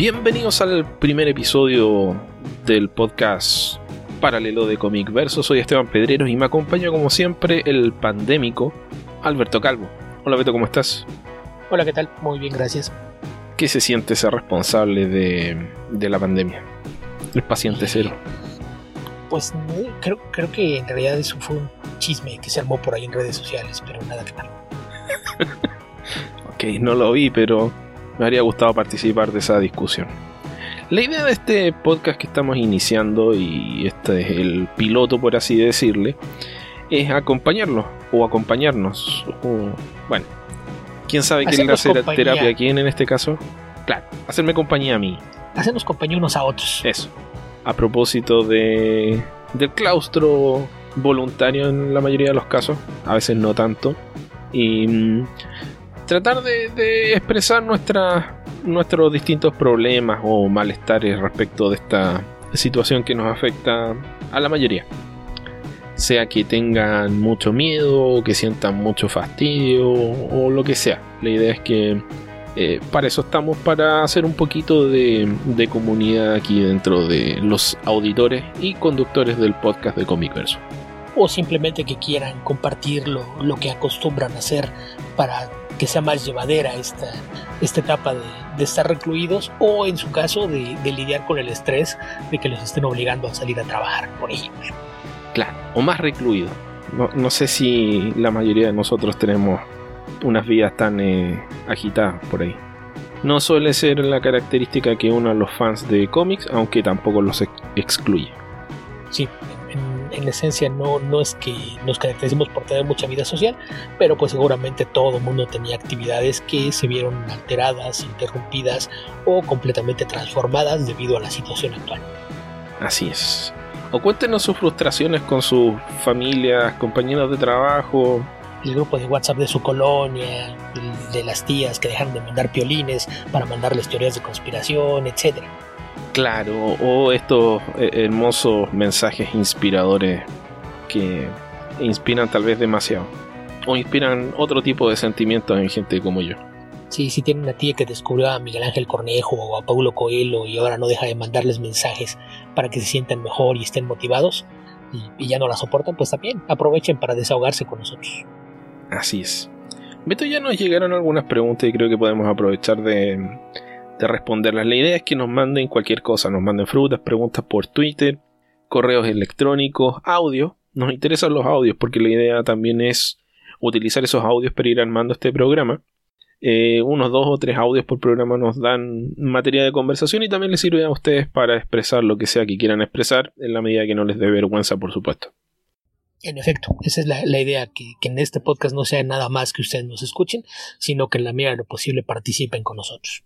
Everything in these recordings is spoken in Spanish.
Bienvenidos al primer episodio del podcast paralelo de Comic Verso. Soy Esteban Pedreros y me acompaña como siempre el pandémico Alberto Calvo. Hola Beto, ¿cómo estás? Hola, ¿qué tal? Muy bien, gracias. ¿Qué se siente ser responsable de, de la pandemia? El paciente cero. Pues creo, creo que en realidad eso fue un chisme que se armó por ahí en redes sociales, pero nada que ver. ok, no lo vi, pero me habría gustado participar de esa discusión. La idea de este podcast que estamos iniciando, y este es el piloto por así decirle, es acompañarlo o acompañarnos. bueno, ¿quién sabe quién le hace terapia a quién en este caso? Claro, hacerme compañía a mí. Hacernos compañía unos a otros. Eso. A propósito de, del claustro voluntario en la mayoría de los casos, a veces no tanto. Y mm, tratar de, expresar nuestros distintos problemas o malestares respecto de esta situación que nos afecta a la mayoría. Sea que tengan mucho miedo, o que sientan mucho fastidio o lo que sea. La idea es que eh, para eso estamos, para hacer un poquito de, comunidad aquí dentro de los auditores y conductores del podcast de Comic Verso. O simplemente que quieran compartir lo, que acostumbran a hacer para que sea más llevadera esta, esta etapa de, estar recluidos o en su caso de, lidiar con el estrés de que los estén obligando a salir a trabajar, por ejemplo. Claro, o más recluido. no sé si la mayoría de nosotros tenemos unas vidas tan eh, agitadas por ahí. No suele ser la característica que uno a los fans de cómics, aunque tampoco los excluye. Sí, en, esencia no, no es que nos caractericemos por tener mucha vida social, pero pues seguramente todo el mundo tenía actividades que se vieron alteradas, interrumpidas o completamente transformadas debido a la situación actual. Así es. O cuéntenos sus frustraciones con sus familias, compañeros de trabajo, el grupo de WhatsApp de su colonia, de las tías que dejan de mandar piolines para mandarles teorías de conspiración, etc. Claro, o estos eh, hermosos mensajes inspiradores que inspiran tal vez demasiado, o inspiran otro tipo de sentimientos en gente como yo. Sí, si tienen una tía que descubrió a Miguel Ángel Cornejo o a Paulo Coelho y ahora no deja de mandarles mensajes para que se sientan mejor y estén motivados y ya no la soportan, pues también aprovechen para desahogarse con nosotros. Así es. Beto, ya nos llegaron algunas preguntas y creo que podemos aprovechar de, responderlas. La idea es que nos manden cualquier cosa, nos manden frutas, preguntas por Twitter, correos electrónicos, audio. Nos interesan los audios porque la idea también es utilizar esos audios para ir armando este programa. Eh, unos dos o tres audios por programa nos dan materia de conversación y también les sirve a ustedes para expresar lo que sea que quieran expresar en la medida que no les dé vergüenza, por supuesto. En efecto, esa es la, idea, que, en este podcast no sea nada más que ustedes nos escuchen, sino que en la medida de lo posible participen con nosotros.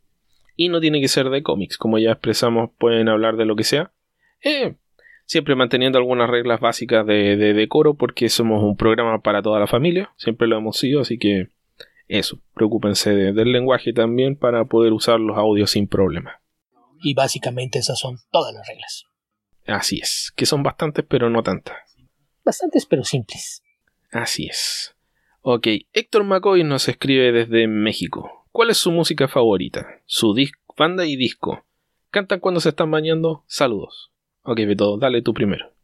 Y no tiene que ser de cómics, como ya expresamos, pueden hablar de lo que sea. Eh, siempre manteniendo algunas reglas básicas de, decoro, porque somos un programa para toda la familia, siempre lo hemos sido, así que eso, preocúpense del lenguaje también para poder usar los audios sin problema. Y básicamente esas son todas las reglas. Así es, que son bastantes pero no tantas bastantes pero simples. Así es. Ok, Héctor McCoy nos escribe desde México. ¿Cuál es su música favorita? Su banda y disco. ¿Cantan cuando se están bañando? Saludos. Ok, Beto, dale tú primero.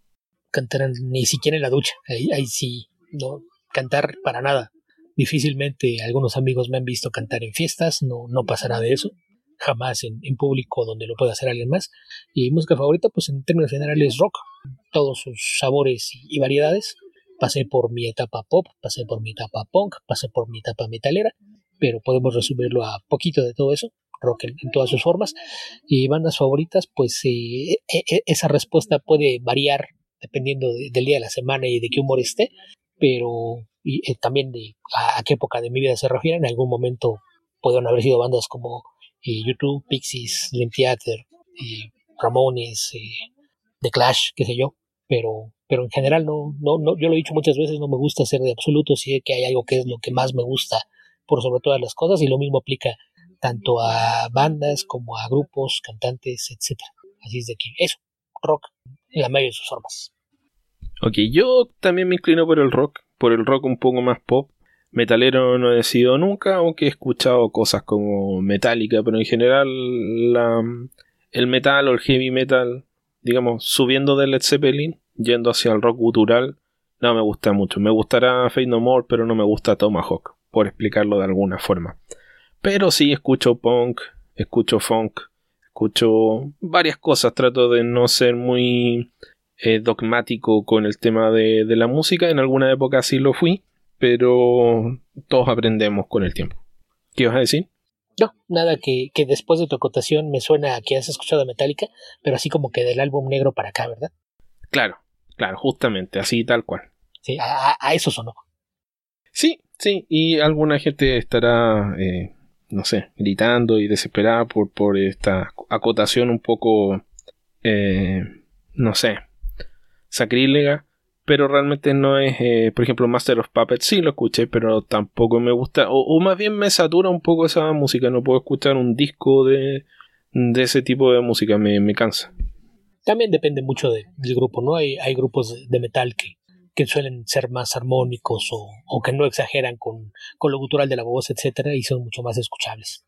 Cantarán ni siquiera en la ducha. Ahí, ahí sí, no cantar para nada. Difícilmente algunos amigos me han visto cantar en fiestas, no, no pasará de eso jamás en, público donde lo pueda hacer alguien más. Y música favorita, pues en términos generales, rock, todos sus sabores y, variedades. Pasé por mi etapa pop, pasé por mi etapa punk, pasé por mi etapa metalera, pero podemos resumirlo a poquito de todo eso, rock en, todas sus formas. Y bandas favoritas, pues eh, e, e, esa respuesta puede variar dependiendo del día de la semana y de qué humor esté, pero eh, también de a, qué época de mi vida se refiere. En algún momento pueden haber sido bandas como YouTube, Pixies, Dream Theater, Ramones, The Clash, qué sé yo, pero, pero en general no, no, no, yo lo he dicho muchas veces, no me gusta ser de absoluto, sí que hay algo que es lo que más me gusta por sobre todas las cosas y lo mismo aplica tanto a bandas como a grupos, cantantes, etcétera. Así es de que eso, rock en la mayoría de sus formas. Ok, yo también me inclino por el rock, por el rock un poco más pop, Metalero no he sido nunca, aunque he escuchado cosas como Metallica, pero en general el metal o el heavy metal, digamos, subiendo de Led Zeppelin, yendo hacia el rock gutural, no me gusta mucho. Me gustará Fate No More, pero no me gusta Tomahawk, por explicarlo de alguna forma. Pero sí escucho punk, escucho funk, escucho varias cosas, trato de no ser muy eh, dogmático con el tema de, de la música, en alguna época sí lo fui, pero todos aprendemos con el tiempo. ¿Qué vas a decir? No, nada que, que después de tu acotación me suena a que has escuchado Metallica, pero así como que del álbum negro para acá, ¿verdad? Claro, claro, justamente, así tal cual. Sí, a, a eso sonó. Sí, sí, y alguna gente estará, eh, no sé, gritando y desesperada por, por esta acotación un poco, eh, no sé, sacrílega, pero realmente no es, eh, por ejemplo, Master of Puppets, sí lo escuché, pero tampoco me gusta, o, más bien me satura un poco esa música, no puedo escuchar un disco de, de ese tipo de música, me, me cansa. También depende mucho de, del grupo, ¿no? Hay, hay grupos de metal que, que suelen ser más armónicos o, que no exageran con, con, lo gutural de la voz, etcétera, y son mucho más escuchables.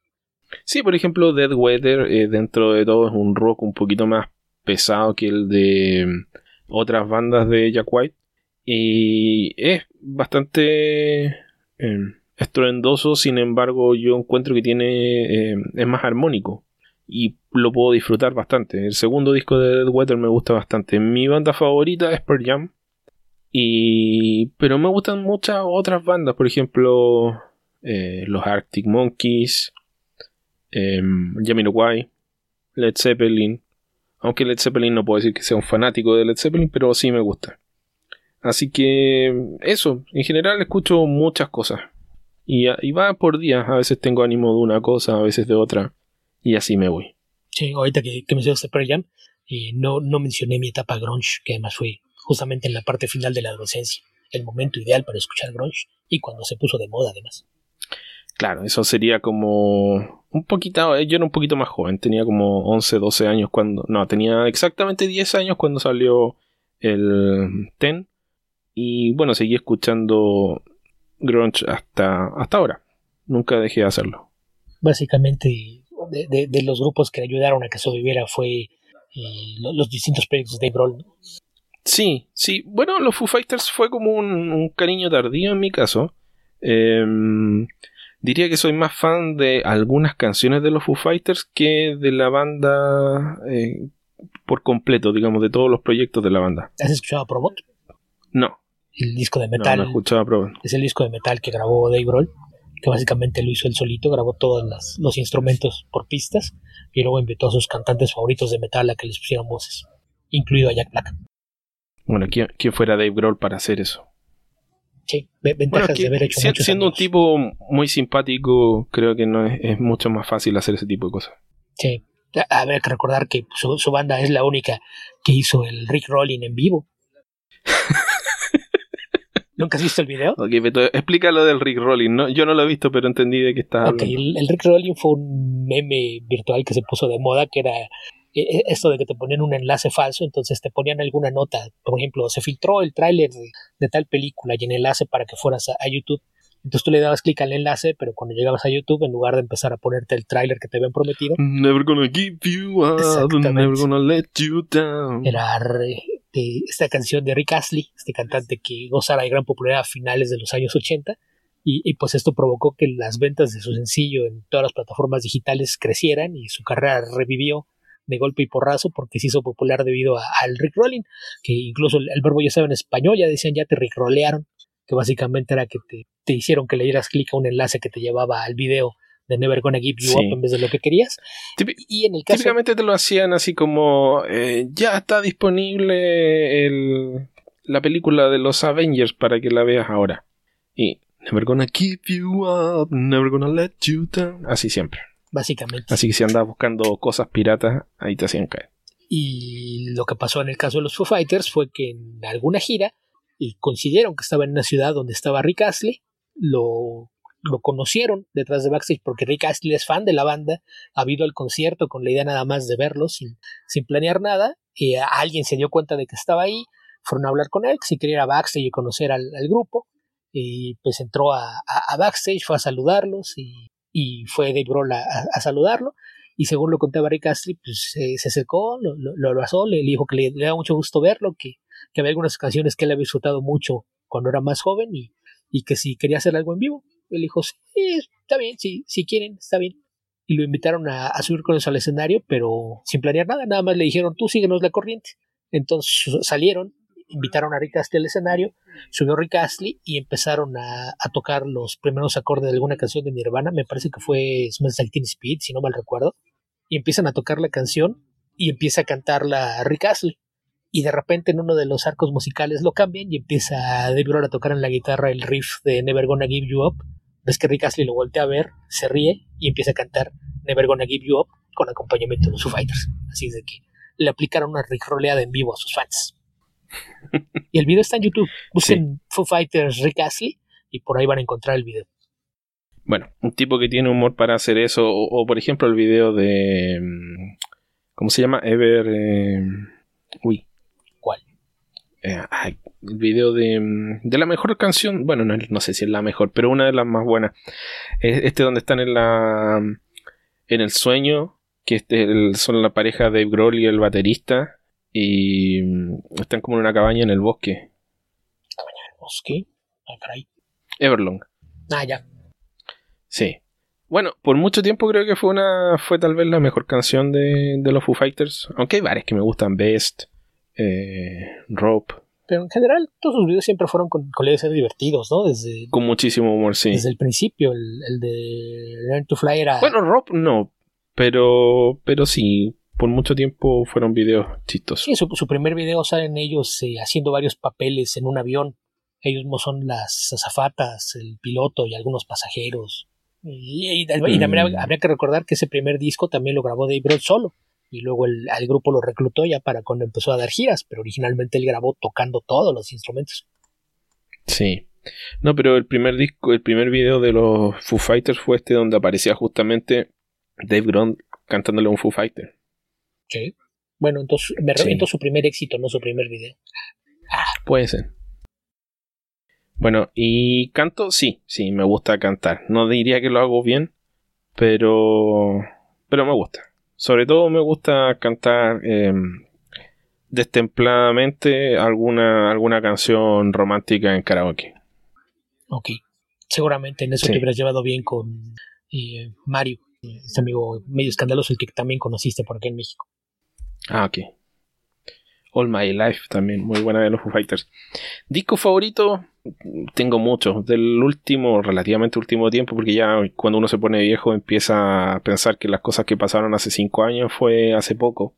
Sí, por ejemplo, Dead Weather, eh, dentro de todo, es un rock un poquito más pesado que el de otras bandas de Jack White. Y es bastante eh, estruendoso, sin embargo yo encuentro que tiene eh, es más armónico y lo puedo disfrutar bastante. El segundo disco de Dead Weather me gusta bastante. Mi banda favorita es Pearl Jam. Y, pero me gustan muchas otras bandas, por ejemplo, eh, los Arctic Monkeys, eh, Jamiroquai, Led Zeppelin, aunque Led Zeppelin no puedo decir que sea un fanático de Led Zeppelin, pero sí me gusta. Así que eso, en general escucho muchas cosas. Y, va por días, a veces tengo ánimo de una cosa, a veces de otra, y así me voy. Sí, ahorita que, que mencionaste Pearl Jam, eh, no, no mencioné mi etapa grunge, que además fue justamente en la parte final de la adolescencia, el momento ideal para escuchar grunge y cuando se puso de moda además. Claro, eso sería como un poquito, eh, yo era un poquito más joven, tenía como 11, 12 años cuando, no, tenía exactamente 10 años cuando salió el Ten y bueno, seguí escuchando grunge hasta, hasta ahora, nunca dejé de hacerlo. Básicamente, de, de, los grupos que ayudaron a que sobreviviera fue eh, los, distintos proyectos de Grohl. Sí, sí, bueno, los Foo Fighters fue como un, un cariño tardío en mi caso. Eh, diría que soy más fan de algunas canciones de los Foo Fighters que de la banda eh, por completo, digamos, de todos los proyectos de la banda. ¿Has escuchado a Probot? No. El disco de metal. No, no he escuchado a Probot. Es el disco de metal que grabó Dave Grohl, que básicamente lo hizo él solito, grabó todos las, los instrumentos por pistas y luego invitó a sus cantantes favoritos de metal a que les pusieran voces, incluido a Jack Black. Bueno, ¿quién, quién fuera Dave Grohl para hacer eso? Sí, ventajas bueno, de haber hecho siendo, siendo un tipo muy simpático, creo que no es, es, mucho más fácil hacer ese tipo de cosas. Sí, habrá que recordar que su, su banda es la única que hizo el Rick Rolling en vivo. ¿Nunca has visto el video? Ok, pero explica lo del Rick Rolling. ¿no? Yo no lo he visto, pero entendí de qué está Ok, el, el, Rick Rolling fue un meme virtual que se puso de moda, que era esto de que te ponían un enlace falso, entonces te ponían alguna nota, por ejemplo, se filtró el tráiler de, de, tal película y el enlace para que fueras a, a, YouTube. Entonces tú le dabas clic al enlace, pero cuando llegabas a YouTube, en lugar de empezar a ponerte el tráiler que te habían prometido, never gonna give you up, never gonna let you down. Era de esta canción de Rick Astley, este cantante que gozara de gran popularidad a finales de los años 80. Y, y, pues esto provocó que las ventas de su sencillo en todas las plataformas digitales crecieran y su carrera revivió de golpe y porrazo porque se hizo popular debido a, al Rick Rolling, que incluso el, el, verbo ya estaba en español, ya decían ya te Rick Rollearon, que básicamente era que te, te hicieron que le dieras clic a un enlace que te llevaba al video de Never Gonna Give You sí. Up en vez de lo que querías. Típic, y en el caso, típicamente te lo hacían así como eh, ya está disponible el, la película de los Avengers para que la veas ahora. Y Never Gonna Give You Up, Never Gonna Let You Down. Así siempre básicamente. Así que si andabas buscando cosas piratas, ahí te hacían caer. Y lo que pasó en el caso de los Foo Fighters fue que en alguna gira y coincidieron que estaba en una ciudad donde estaba Rick Astley, lo, lo conocieron detrás de backstage porque Rick Astley es fan de la banda, ha habido al concierto con la idea nada más de verlo sin, sin planear nada, y alguien se dio cuenta de que estaba ahí, fueron a hablar con él, que si quería ir a backstage y conocer al, al grupo, y pues entró a, backstage, fue a saludarlos y, fue Dave Grohl a, saludarlo y según lo contaba Rick Astley, pues se acercó, lo, lo, abrazó, le, dijo que le, le, da mucho gusto verlo, que, que había algunas canciones que él había disfrutado mucho cuando era más joven y, y que si quería hacer algo en vivo. Él dijo, sí, está bien, sí, si quieren, está bien. Y lo invitaron a, a subir con ellos al escenario, pero sin planear nada, nada más le dijeron, tú síguenos la corriente. Entonces salieron, invitaron a Rick Astley al escenario, subió Rick Astley y empezaron a, tocar los primeros acordes de alguna canción de Nirvana, me parece que fue Smells Like Teen Speed, si no mal recuerdo, y empiezan a tocar la canción y empieza a cantarla Rick Astley. Y de repente en uno de los arcos musicales lo cambian y empieza Dave Grohl a tocar en la guitarra el riff de Never Gonna Give You Up. Ves que Rick Astley lo voltea a ver, se ríe y empieza a cantar Never Gonna Give You Up con acompañamiento de los Fighters. Así de que le aplicaron una roleada en vivo a sus fans. Y el video está en YouTube. Busquen Foo Fighters Rick Astley y por ahí van a encontrar el video. Bueno, un tipo que tiene humor para hacer eso, o, por ejemplo el video de... Mm, ¿Cómo se llama? Ever... Eh, uy. ¿Cuál? Eh, el video de, mm, de, la mejor canción, bueno, no, no, sé si es la mejor, pero una de las más buenas. Este donde están en la en el sueño que este, son la pareja de Grohl y el baterista y mm, están como en una cabaña en el bosque. ¿Cabaña en el bosque? Ah, Everlong. Ah, ya. Sí. Bueno, por mucho tiempo creo que fue una fue tal vez la mejor canción de, de los Foo Fighters. Aunque hay varias que me gustan. Best, eh, Rope. Pero en general todos sus videos siempre fueron con, con ser divertidos, ¿no? Desde, con muchísimo humor, sí. Desde el principio, el, el de Learn to Fly era... Bueno, Rope no, pero, pero sí, por mucho tiempo fueron videos chistosos. Sí, su, primer video salen ellos eh, haciendo varios papeles en un avión. Ellos no son las azafatas, el piloto y algunos pasajeros. Y, también mm. habría, que recordar que ese primer disco también lo grabó Dave Grohl solo. Y luego el, grupo lo reclutó ya para cuando empezó a dar giras, pero originalmente él grabó tocando todos los instrumentos. Sí. No, pero el primer disco, el primer video de los Foo Fighters fue este donde aparecía justamente Dave Grohl cantándole a un Foo Fighter. Sí. Bueno, entonces me reviento su primer éxito, no su primer video. Ah. Puede ser. Bueno, y canto, sí, sí, me gusta cantar. No diría que lo hago bien, pero, pero me gusta. Sobre todo me gusta cantar em, destempladamente alguna, alguna canción romántica en karaoke. Ok. Seguramente en eso te hubieras llevado bien con eh, Mario este amigo medio escandaloso, el que también conociste por aquí en México. Ah, ok. All My Life también, muy buena de los Foo Fighters. Disco favorito, tengo muchos, del último, relativamente último tiempo, porque ya cuando uno se pone viejo empieza a pensar que las cosas que pasaron hace 5 años fue hace poco.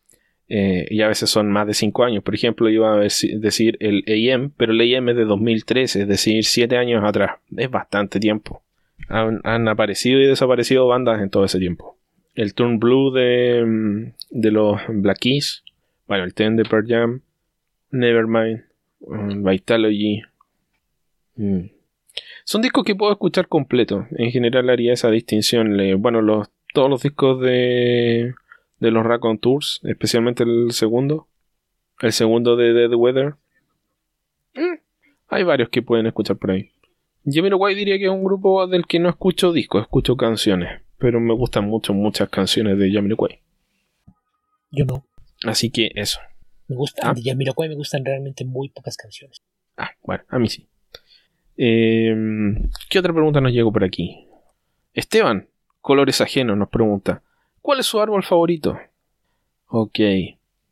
Eh, y a veces son más de 5 años. Por ejemplo, iba a decir el AM, pero el AM es de 2013, es decir, 7 años atrás. Es bastante tiempo han, aparecido y desaparecido bandas en todo ese tiempo. El Turn Blue de, mm, de los Black Keys, bueno, el Ten de Pearl Jam, Nevermind, um, Vitalogy. Mm. Son discos que puedo escuchar completo. En general haría esa distinción. Bueno, los, todos los discos de, de los Raccoon Tours, especialmente el segundo. El segundo de Dead Weather. Mm, hay varios que pueden escuchar por ahí. Jamiroquai diría que es un grupo del que no escucho discos, escucho canciones, pero me gustan mucho muchas canciones de Jamiroquai. Yo no. Así que eso. Me gusta, ¿Ah? de Jamiroquai me gustan realmente muy pocas canciones. Ah, bueno, a mí sí. Em, ¿Qué otra pregunta nos llegó por aquí? Esteban, Colores Ajenos, nos pregunta: ¿Cuál es su árbol favorito? Ok,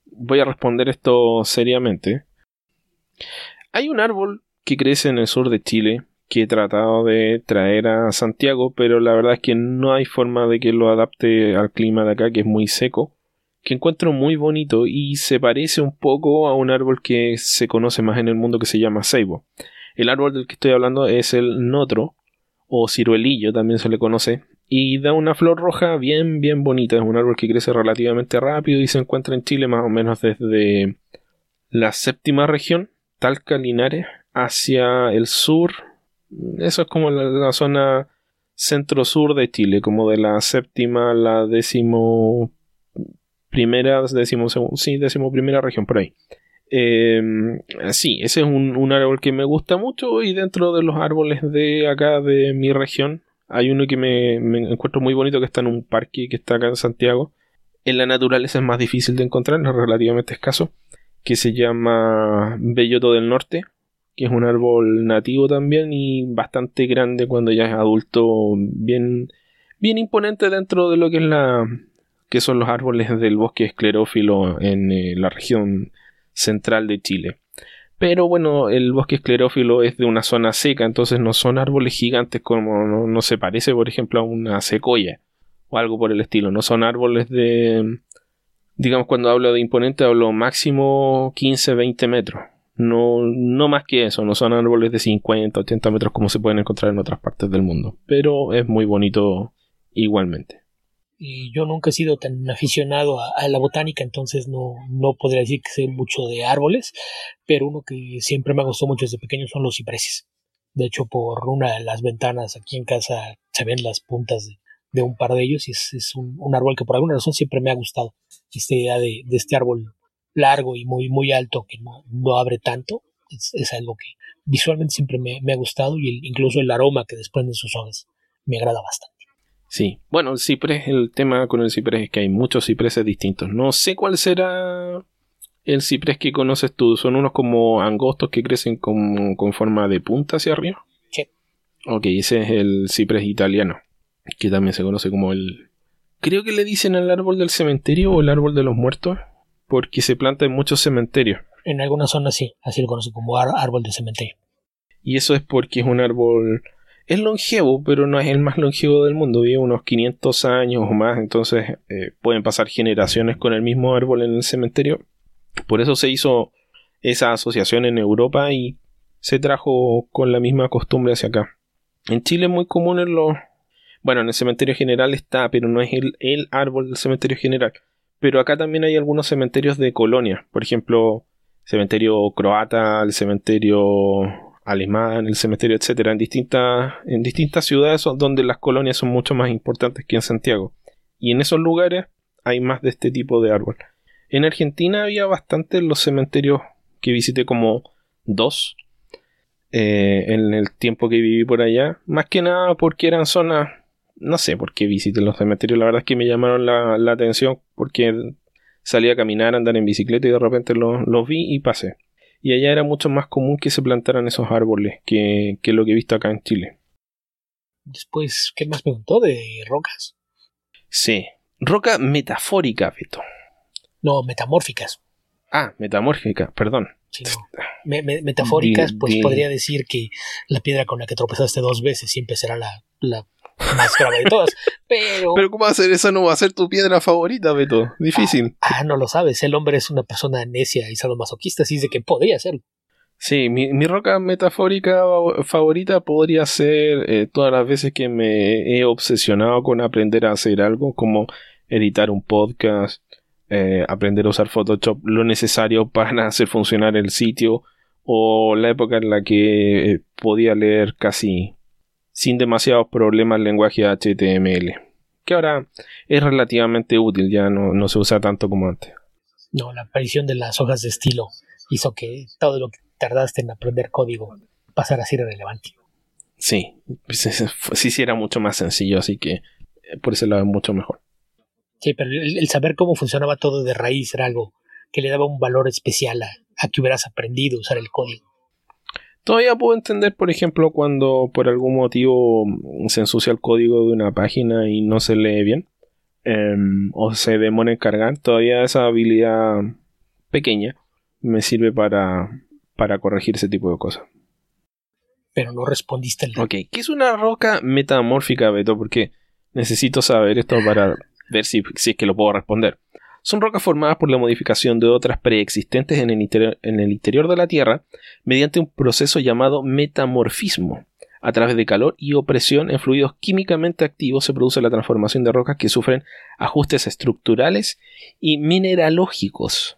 voy a responder esto seriamente. Hay un árbol que crece en el sur de Chile que he tratado de traer a Santiago, pero la verdad es que no hay forma de que lo adapte al clima de acá, que es muy seco, que encuentro muy bonito y se parece un poco a un árbol que se conoce más en el mundo que se llama ceibo. El árbol del que estoy hablando es el notro, o ciruelillo también se le conoce, y da una flor roja bien, bien bonita. Es un árbol que crece relativamente rápido y se encuentra en Chile más o menos desde la séptima región, Talca, Linares, hacia el sur eso es como la, zona centro-sur de Chile, como de la séptima la décimo primera, décimo sí, décimo primera región por ahí. Em, sí, ese es un, árbol que me gusta mucho y dentro de los árboles de acá de mi región hay uno que me, encuentro muy bonito que está en un parque que está acá en Santiago. En la naturaleza es más difícil de encontrar, es relativamente escaso, que se llama Belloto del Norte, que es un árbol nativo también y bastante grande cuando ya es adulto, bien, bien imponente dentro de lo que es la que son los árboles del bosque esclerófilo en eh, la región central de Chile. Pero bueno, el bosque esclerófilo es de una zona seca, entonces no son árboles gigantes como no, se parece, por ejemplo, a una secoya o algo por el estilo. No son árboles de, digamos, cuando hablo de imponente hablo máximo 15-20 metros. No, no más que eso, no son árboles de 50, 80 metros como se pueden encontrar en otras partes del mundo. Pero es muy bonito igualmente y yo nunca he sido tan aficionado a, la botánica, entonces no, no podría decir que sé mucho de árboles, pero uno que siempre me gustó mucho desde pequeño son los cipreses. De hecho, por una de las ventanas aquí en casa se ven las puntas de, un par de ellos y es, un, árbol que por alguna razón siempre me ha gustado. Esta idea de, este árbol largo y muy, muy alto que no, abre tanto es, algo que visualmente siempre me, ha gustado y incluso el aroma que desprenden sus hojas me agrada bastante. Sí, bueno, el ciprés, el tema con el ciprés es que hay muchos cipreses distintos. No sé cuál será el ciprés que conoces tú. Son unos como angostos que crecen con, con forma de punta hacia arriba. Sí. Ok, ese es el ciprés italiano, que también se conoce como el... Creo que le dicen al árbol del cementerio o el árbol de los muertos, porque se planta en muchos cementerios. En algunas zonas sí, así lo conocen como árbol de cementerio. Y eso es porque es un árbol es longevo, pero no es el más longevo del mundo, vive unos 500 años o más, entonces eh, pueden pasar generaciones con el mismo árbol en el cementerio. Por eso se hizo esa asociación en Europa y se trajo con la misma costumbre hacia acá. En Chile es muy común en los... Bueno, en el cementerio general está, pero no es el, el árbol del cementerio general. Pero acá también hay algunos cementerios de colonia, por ejemplo, cementerio croata, el cementerio alemán, el cementerio, etcétera, en distintas, en distintas ciudades donde las colonias son mucho más importantes que en Santiago. Y en esos lugares hay más de este tipo de árbol. En Argentina había bastante los cementerios que visité como dos eh, en el tiempo que viví por allá. Más que nada porque eran zonas, no sé por qué visité los cementerios, la verdad es que me llamaron la, atención porque salí a caminar, a andar en bicicleta y de repente los vi y pasé y allá era mucho más común que se plantaran esos árboles que, lo que he visto acá en Chile. Después, ¿qué más preguntó de rocas? Sí, roca metafórica, Beto. No, metamórficas. Ah, metamórfica, perdón. Metafóricas, pues podría decir que la piedra con la que tropezaste dos veces siempre será la, la más grave de todas. Pero. Pero, ¿cómo va a ser? Esa no va a ser tu piedra favorita, Beto. Difícil. Ah, ah, no lo sabes. El hombre es una persona necia y sadomasoquista, así de que podría ser. Sí, mi, roca metafórica favorita podría ser eh, todas las veces que me he obsesionado con aprender a hacer algo, como editar un podcast, eh, aprender a usar Photoshop, lo necesario para hacer funcionar el sitio, o la época en la que eh, podía leer casi sin demasiados problemas el lenguaje HTML, que ahora es relativamente útil, ya no, se usa tanto como antes. No, la aparición de las hojas de estilo hizo que todo lo que tardaste en aprender código pasara a ser irrelevante. Sí, pues sí, sí era mucho más sencillo, así que eh, por ese lado es mucho mejor. Sí, pero el, saber cómo funcionaba todo de raíz era algo que le daba un valor especial a que hubieras aprendido a usar el código. Todavía puedo entender, por ejemplo, cuando por algún motivo se ensucia el código de una página y no se lee bien. Em, o se demora en cargar. Todavía esa habilidad pequeña me sirve para, para corregir ese tipo de cosas. Pero no respondiste el... Ok, ¿qué es una roca metamórfica, Beto? Porque necesito saber esto para ver si, si es que lo puedo responder son rocas formadas por la modificación de otras preexistentes en el, interior, de la Tierra mediante un proceso llamado metamorfismo. A través de calor y opresión en fluidos químicamente activos se produce la transformación de rocas que sufren ajustes estructurales y mineralógicos.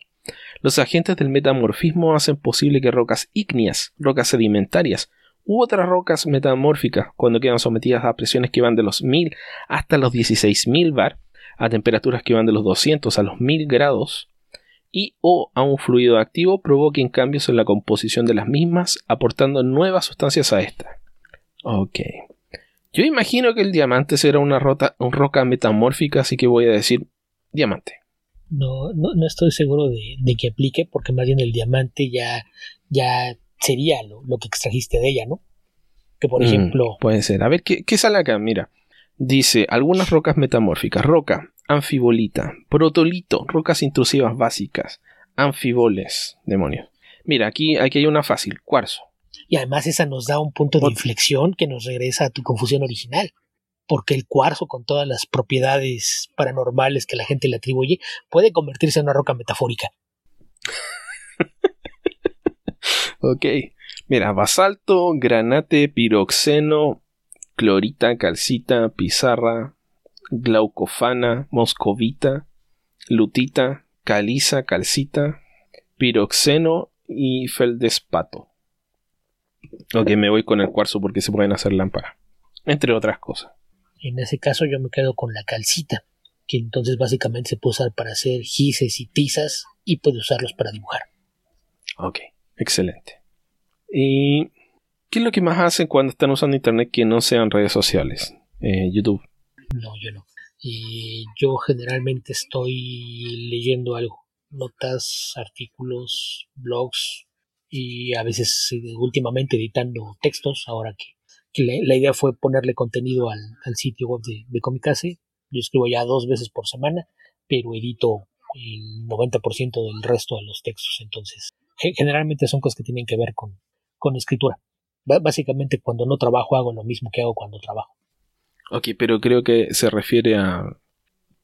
Los agentes del metamorfismo hacen posible que rocas ígneas, rocas sedimentarias u otras rocas metamórficas, cuando quedan sometidas a presiones que van de los 1000 hasta los 16000 bar, a temperaturas que van de los 200 a los 1000 grados y o a un fluido activo provoquen cambios en la composición de las mismas, aportando nuevas sustancias a esta. Ok. Yo imagino que el diamante será una, rota, roca metamórfica, así que voy a decir diamante. No, no, estoy seguro de, que aplique, porque más bien el diamante ya, ya sería lo, que extrajiste de ella, ¿no? Que por mm, ejemplo. puede ser. A ver, ¿qué, ¿qué sale acá? Mira. Dice, algunas rocas metamórficas. Roca, anfibolita, protolito, rocas intrusivas básicas, anfiboles, demonios. Mira, aquí, aquí hay una fácil, cuarzo. Y además esa nos da un punto de inflexión que nos regresa a tu confusión original. Porque el cuarzo, con todas las propiedades paranormales que la gente le atribuye, puede convertirse en una roca metafórica. ok. Mira, basalto, granate, piroxeno, clorita, calcita, pizarra, glaucofana, moscovita, lutita, caliza, calcita, piroxeno y feldespato. Ok, me voy con el cuarzo porque se pueden hacer lámparas, entre otras cosas. En ese caso yo me quedo con la calcita, que entonces básicamente se puede usar para hacer gises y tizas y puede usarlos para dibujar. Ok, excelente. ¿Y qué es lo que más hacen cuando están usando Internet que no sean redes sociales? Eh, YouTube. No, yo no. Y yo generalmente estoy leyendo algo, notas, artículos, blogs y a veces últimamente editando textos, ahora que, la, idea fue ponerle contenido al, sitio web de, de Comicase. Yo escribo ya dos veces por semana, pero edito el 90% del resto de los textos, entonces generalmente son cosas que tienen que ver con escritura. Básicamente cuando no trabajo hago lo mismo que hago cuando trabajo. Ok, pero creo que se refiere a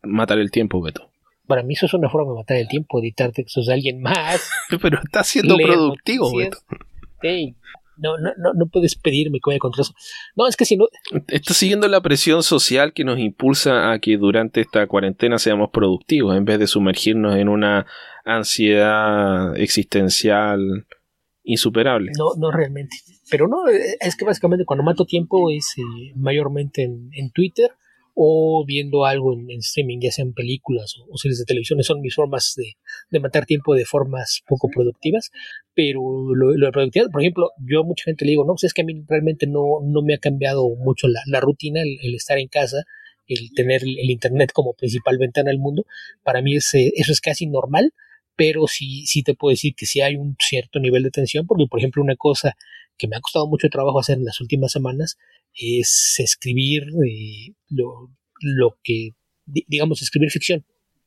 matar el tiempo, Beto. Para mí eso es una forma de matar el tiempo, editar textos de alguien más. pero está siendo productivo, Beto. no, no, no, no puedes pedirme que vaya contra eso. No, es que si no... Está siguiendo la presión social que nos impulsa a que durante esta cuarentena seamos productivos, en vez de sumergirnos en una ansiedad existencial insuperable. No, no realmente. Pero no, eh, es que básicamente cuando mato tiempo es eh, mayormente en, Twitter o viendo algo en, streaming, ya sean películas o, series de televisión, son mis formas de, matar tiempo de formas poco productivas, pero lo, de productividad, por ejemplo, yo a mucha gente le digo, no, pues es que a mí realmente no, no me ha cambiado mucho la, rutina, el, estar en casa, el tener el, Internet como principal ventana al mundo, para mí es, eh, eso es casi normal, pero sí, sí te puedo decir que sí hay un cierto nivel de tensión, porque por ejemplo una cosa que me ha costado mucho trabajo hacer en las últimas semanas es escribir eh, lo, que, digamos, escribir ficción,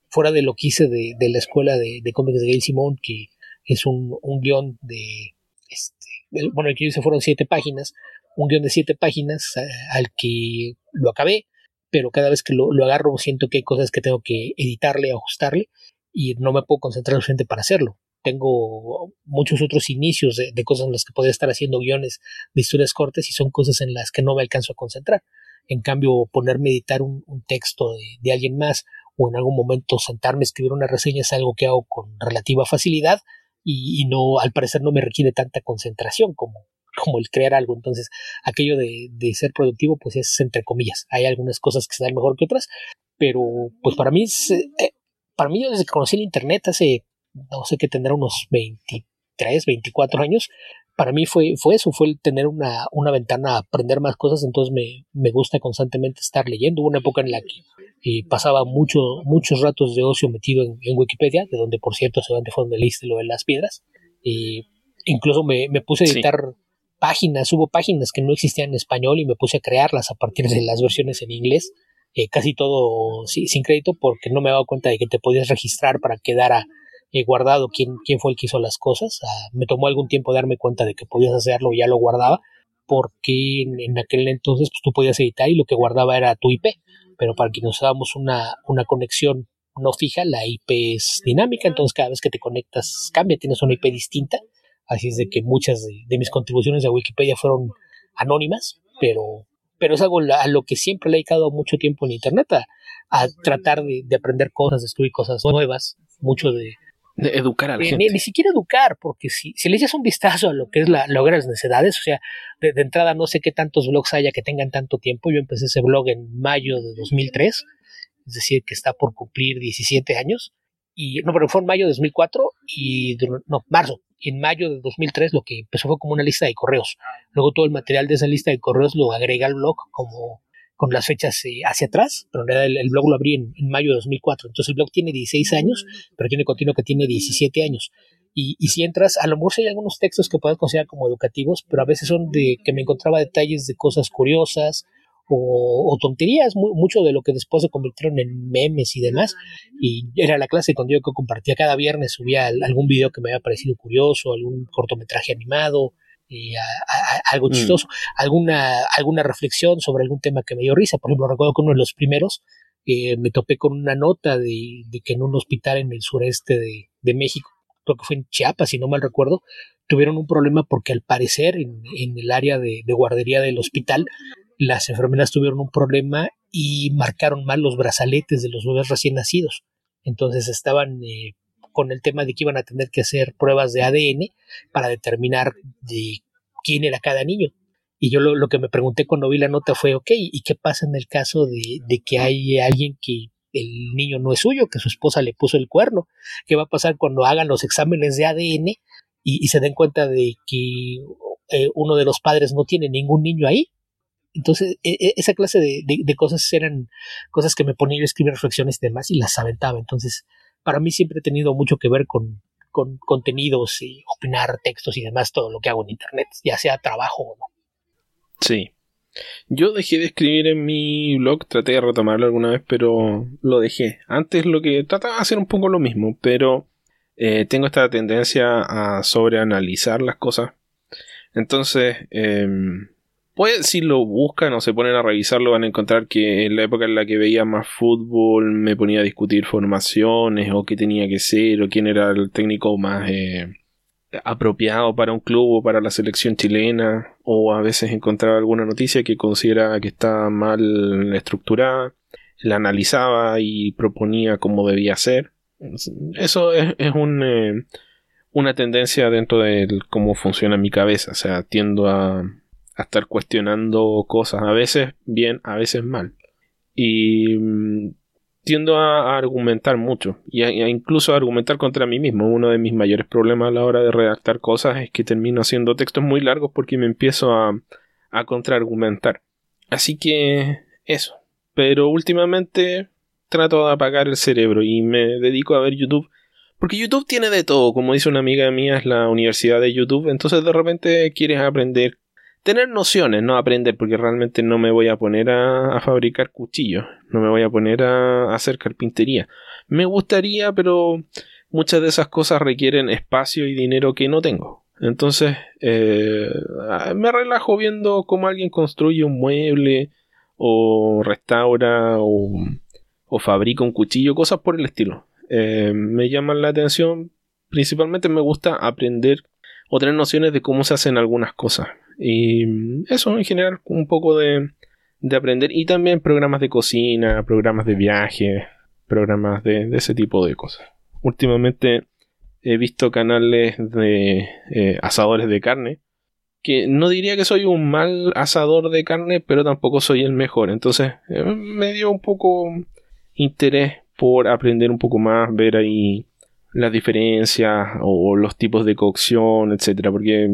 fuera de lo que hice de, la escuela de, cómics de Gail Simón, que es un, guion de, este, bueno, el que hice fueron siete páginas, un guion de siete páginas al que lo acabé, pero cada vez que lo, lo, agarro siento que hay cosas que tengo que editarle, ajustarle, y no me puedo concentrar suficiente para hacerlo. Tengo muchos otros inicios de, cosas en las que podría estar haciendo guiones de historias cortas y son cosas en las que no me alcanzo a concentrar. En cambio, ponerme a editar un, texto de, alguien más o en algún momento sentarme a escribir una reseña es algo que hago con relativa facilidad y, no, al parecer no me requiere tanta concentración como, como el crear algo. Entonces, aquello de, ser productivo, pues es entre comillas. Hay algunas cosas que se dan mejor que otras, pero pues para mí es, eh, para mí yo desde que conocí el Internet hace, no sé qué tendrá unos 23, 24 años, para mí fue, fue eso, fue el tener una, una ventana a aprender más cosas, entonces me, me gusta constantemente estar leyendo. Hubo una época en la que eh, pasaba mucho, muchos ratos de ocio metido en, Wikipedia, de donde por cierto se van de fondo leíste lo de las piedras. Eh, incluso me, me, puse a editar páginas, hubo páginas que no existían en español y me puse a crearlas a partir de las versiones en inglés. Eh, casi todo sin crédito porque no me dado cuenta de que te podías registrar para quedar eh, guardado quién, quién fue el que hizo las cosas. Ah, me tomó algún tiempo darme cuenta de que podías hacerlo y ya lo guardaba porque en, aquel entonces pues, tú podías editar y lo que guardaba era tu IP, pero para quienes usábamos una, una conexión no fija, la IP es dinámica, entonces cada vez que te conectas cambia, tienes una IP distinta, así es de que muchas de, de mis contribuciones a Wikipedia fueron anónimas, pero pero es algo a lo que siempre le he dedicado mucho tiempo en Internet, a, tratar de, aprender cosas, de descubrir cosas nuevas, mucho de... educar a la gente. Ni, siquiera educar, porque si, si le echas un vistazo a lo que es la, de las necesidades, o sea, de, entrada no sé qué tantos blogs haya que tengan tanto tiempo, yo empecé ese blog en mayo de 2003, es decir, que está por cumplir 17 años, y no, pero fue en mayo de 2004 y no, marzo. Y en mayo de 2003 lo que empezó fue como una lista de correos. Luego todo el material de esa lista de correos lo agrega al blog como con las fechas eh, hacia atrás, pero en realidad el, blog lo abrí en, mayo de 2004. Entonces el blog tiene 16 años, pero tiene continuo que tiene 17 años. Y, y, si entras, a lo mejor hay algunos textos que puedes considerar como educativos, pero a veces son de que me encontraba detalles de cosas curiosas o, tonterías, mucho de lo que después se convirtieron en memes y demás. Y era la clase con Dios que compartía cada viernes, subía algún video que me había parecido curioso, algún cortometraje animado, eh, algo mm. chistoso, alguna, alguna reflexión sobre algún tema que me dio risa. Por ejemplo, recuerdo que uno de los primeros eh, me topé con una nota de, que en un hospital en el sureste de, México, creo que fue en Chiapas, si no mal recuerdo, tuvieron un problema porque al parecer en, el área de, guardería del hospital las enfermeras tuvieron un problema y marcaron mal los brazaletes de los bebés recién nacidos. Entonces estaban eh, con el tema de que iban a tener que hacer pruebas de ADN para determinar de quién era cada niño. Y yo lo, que me pregunté cuando vi la nota fue, ok, ¿y qué pasa en el caso de, que hay alguien que el niño no es suyo, que su esposa le puso el cuerno? ¿Qué va a pasar cuando hagan los exámenes de ADN y, se den cuenta de que eh, uno de los padres no tiene ningún niño ahí? Entonces, e, e, esa clase de, cosas eran cosas que me ponía a escribir reflexiones y demás y las aventaba. Entonces, para mí siempre he tenido mucho que ver con, con contenidos y opinar textos y demás, todo lo que hago en Internet, ya sea trabajo o no. Sí. Yo dejé de escribir en mi blog, traté de retomarlo alguna vez, pero lo dejé. Antes lo que trataba de hacer un poco lo mismo, pero eh, tengo esta tendencia a sobreanalizar las cosas. Entonces, eh, pues si lo buscan o se ponen a revisarlo van a encontrar que en la época en la que veía más fútbol me ponía a discutir formaciones o qué tenía que ser o quién era el técnico más eh, apropiado para un club o para la selección chilena o a veces encontraba alguna noticia que considera que está mal estructurada, la analizaba y proponía cómo debía ser. Eso es, un, eh, una tendencia dentro de cómo funciona mi cabeza, o sea, tiendo a a estar cuestionando cosas, a veces bien, a veces mal. Y mm, tiendo a, argumentar mucho, y incluso a argumentar contra mí mismo. Uno de mis mayores problemas a la hora de redactar cosas es que termino haciendo textos muy largos porque me empiezo a, a contraargumentar. Así que eso. Pero últimamente trato de apagar el cerebro y me dedico a ver YouTube. Porque YouTube tiene de todo, como dice una amiga mía, es la universidad de YouTube. Entonces de repente quieres aprender tener nociones, no aprender, porque realmente no me voy a poner a, fabricar cuchillos, no me voy a poner a, hacer carpintería. Me gustaría, pero muchas de esas cosas requieren espacio y dinero que no tengo. Entonces, eh, me relajo viendo cómo alguien construye un mueble, o restaura, o, fabrica un cuchillo, cosas por el estilo. Eh, me llaman la atención, principalmente me gusta aprender o tener nociones de cómo se hacen algunas cosas. Y eso en general, un poco de, de aprender. Y también programas de cocina, programas de viaje, programas de, ese tipo de cosas. Últimamente he visto canales de eh, asadores de carne. Que no diría que soy un mal asador de carne, pero tampoco soy el mejor. Entonces eh, me dio un poco interés por aprender un poco más, ver ahí las diferencias o los tipos de cocción, etcétera, porque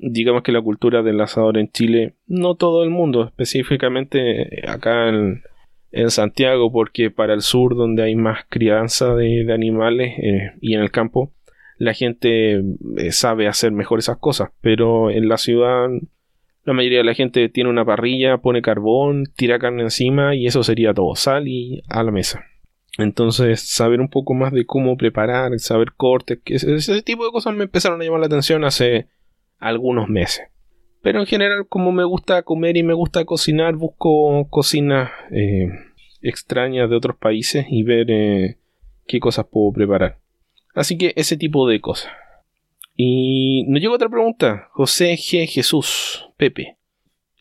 digamos que la cultura del asador en Chile, no todo el mundo, específicamente acá en, Santiago, porque para el sur, donde hay más crianza de, animales eh, y en el campo, la gente eh, sabe hacer mejor esas cosas, pero en la ciudad la mayoría de la gente tiene una parrilla, pone carbón, tira carne encima y eso sería todo, sal y a la mesa. Entonces, saber un poco más de cómo preparar, saber cortes, ese tipo de cosas me empezaron a llamar la atención hace algunos meses. Pero en general, como me gusta comer y me gusta cocinar, busco cocinas eh, extrañas de otros países y ver eh, qué cosas puedo preparar. Así que ese tipo de cosas. Y nos llega otra pregunta. José G. Jesús, Pepe.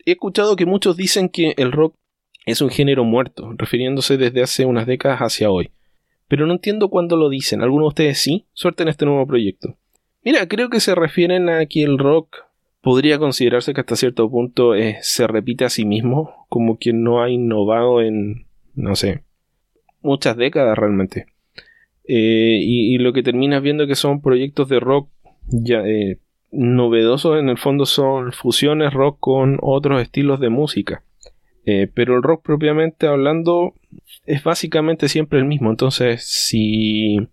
He escuchado que muchos dicen que el rock es un género muerto, refiriéndose desde hace unas décadas hacia hoy. Pero no entiendo cuándo lo dicen. ¿Alguno de ustedes sí? Suerte en este nuevo proyecto. Mira, creo que se refieren a que el rock podría considerarse que hasta cierto punto eh, se repite a sí mismo, como quien no ha innovado en, no sé, muchas décadas realmente. eh, y, lo que terminas viendo que son proyectos de rock ya, eh, novedosos, en el fondo son fusiones rock con otros estilos de música. Pero el rock propiamente hablando es básicamente siempre el mismo. Entonces, si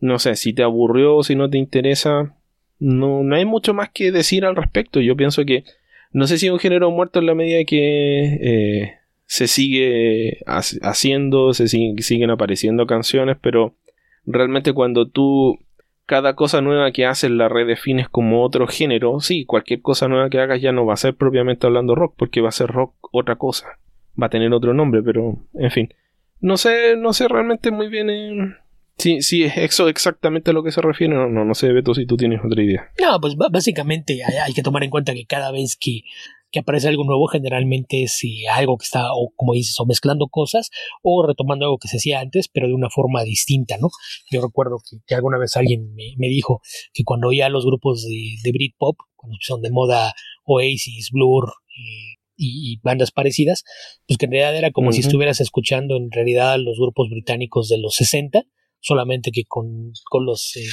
no sé, si te aburrió, si no te interesa, no, no hay mucho más que decir al respecto. Yo pienso que no sé si es un género muerto en la medida que se sigue haciendo, se siguen apareciendo canciones, pero realmente cuando tú cada cosa nueva que haces la redefines como otro género, sí, cualquier cosa nueva que hagas ya no va a ser propiamente hablando rock, porque va a ser rock otra cosa, va a tener otro nombre, pero en fin, no sé, no sé realmente muy bien si es eso exactamente a lo que se refiere, no, no, no sé, Beto, si tú tienes otra idea. No, pues básicamente hay que tomar en cuenta que cada vez que que aparece algo nuevo generalmente es algo que está, o como dices, o mezclando cosas o retomando algo que se hacía antes, pero de una forma distinta, ¿no? Yo recuerdo que, alguna vez alguien me, dijo que cuando oía los grupos de, de Britpop, cuando son de moda Oasis, Blur eh, y, bandas parecidas, pues que en realidad era como si estuvieras escuchando en realidad los grupos británicos de los 60, solamente que con, con los eh,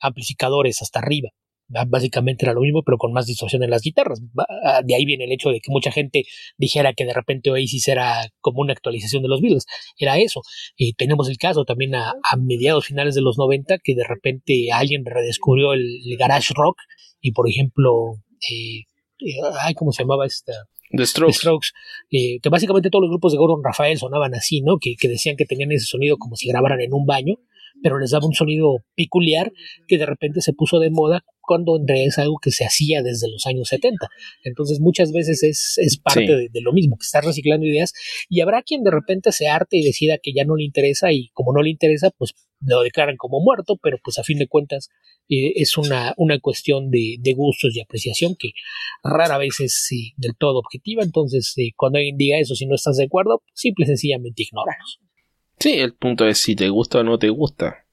amplificadores hasta arriba básicamente era lo mismo, pero con más distorsión en las guitarras. Ah, de ahí viene el hecho de que mucha gente dijera que de repente Oasis era como una actualización de los Beatles. Era eso. Y tenemos el caso también a, mediados finales de los 90 que de repente alguien redescubrió el, garage rock y por ejemplo, eh, eh, ay, ¿cómo se llamaba esta? The Strokes. Strokes eh, que básicamente todos los grupos de Gordon Rafael sonaban así, ¿no? Que, que decían que tenían ese sonido como si grabaran en un baño pero les daba un sonido peculiar que de repente se puso de moda cuando en realidad es algo que se hacía desde los años 70. Entonces muchas veces es, es parte de, lo mismo, que estás reciclando ideas y habrá quien de repente se arte y decida que ya no le interesa y como no le interesa, pues lo declaran como muerto, pero pues a fin de cuentas eh, es una, una cuestión de, de, gustos y apreciación que rara vez es del todo objetiva. Entonces eh, cuando alguien diga eso, si no estás de acuerdo, simple y sencillamente ignóranos. Sí, el punto es si te gusta o no te gusta.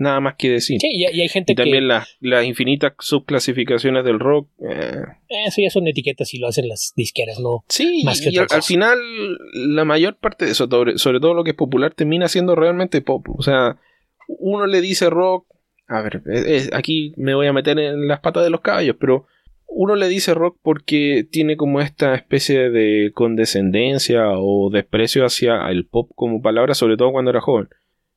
Nada más que decir. Sí, y, hay gente y también las, las infinitas subclasificaciones del rock. Eh. Eso ya son etiquetas y lo hacen las disqueras, ¿no? Sí, más que y al, final la mayor parte de eso, sobre, todo lo que es popular, termina siendo realmente pop. O sea, uno le dice rock. A ver, aquí me voy a meter en las patas de los caballos, pero uno le dice rock porque tiene como esta especie de condescendencia o desprecio hacia el pop como palabra, sobre todo cuando era joven.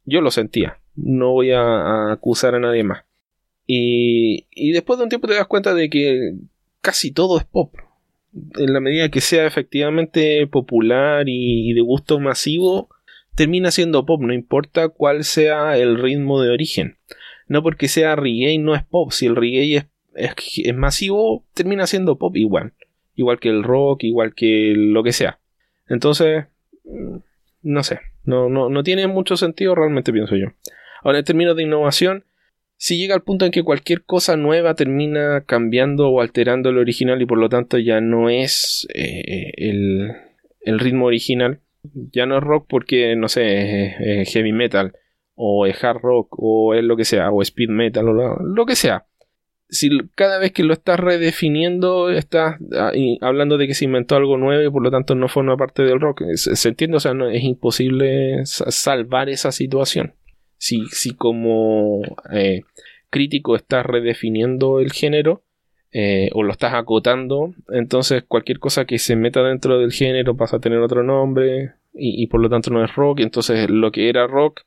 Yo lo sentía, no voy a, acusar a nadie más. Y, después de un tiempo te das cuenta de que casi todo es pop. En la medida que sea efectivamente popular y, y de gusto masivo, termina siendo pop, no importa cuál sea el ritmo de origen. No porque sea reggae no es pop, si el reggae es es, masivo, termina siendo pop igual. Igual que el rock, igual que lo que sea. Entonces, mm, no sé, no, no, no tiene mucho sentido realmente, pienso yo. Ahora, en términos de innovación, si llega al punto en que cualquier cosa nueva termina cambiando o alterando el original y por lo tanto ya no es eh, el, el, ritmo original, ya no es rock porque, no sé, es, heavy metal o es hard rock o es lo que sea, o speed metal o lo que sea si cada vez que lo estás redefiniendo estás ah, hablando de que se inventó algo nuevo y por lo tanto no forma parte del rock, se, entiende, o sea, es imposible salvar esa situación. Si, si como eh, crítico estás redefiniendo el género eh, o lo estás acotando, entonces cualquier cosa que se meta dentro del género pasa a tener otro nombre y, por lo tanto no es rock, entonces lo que era rock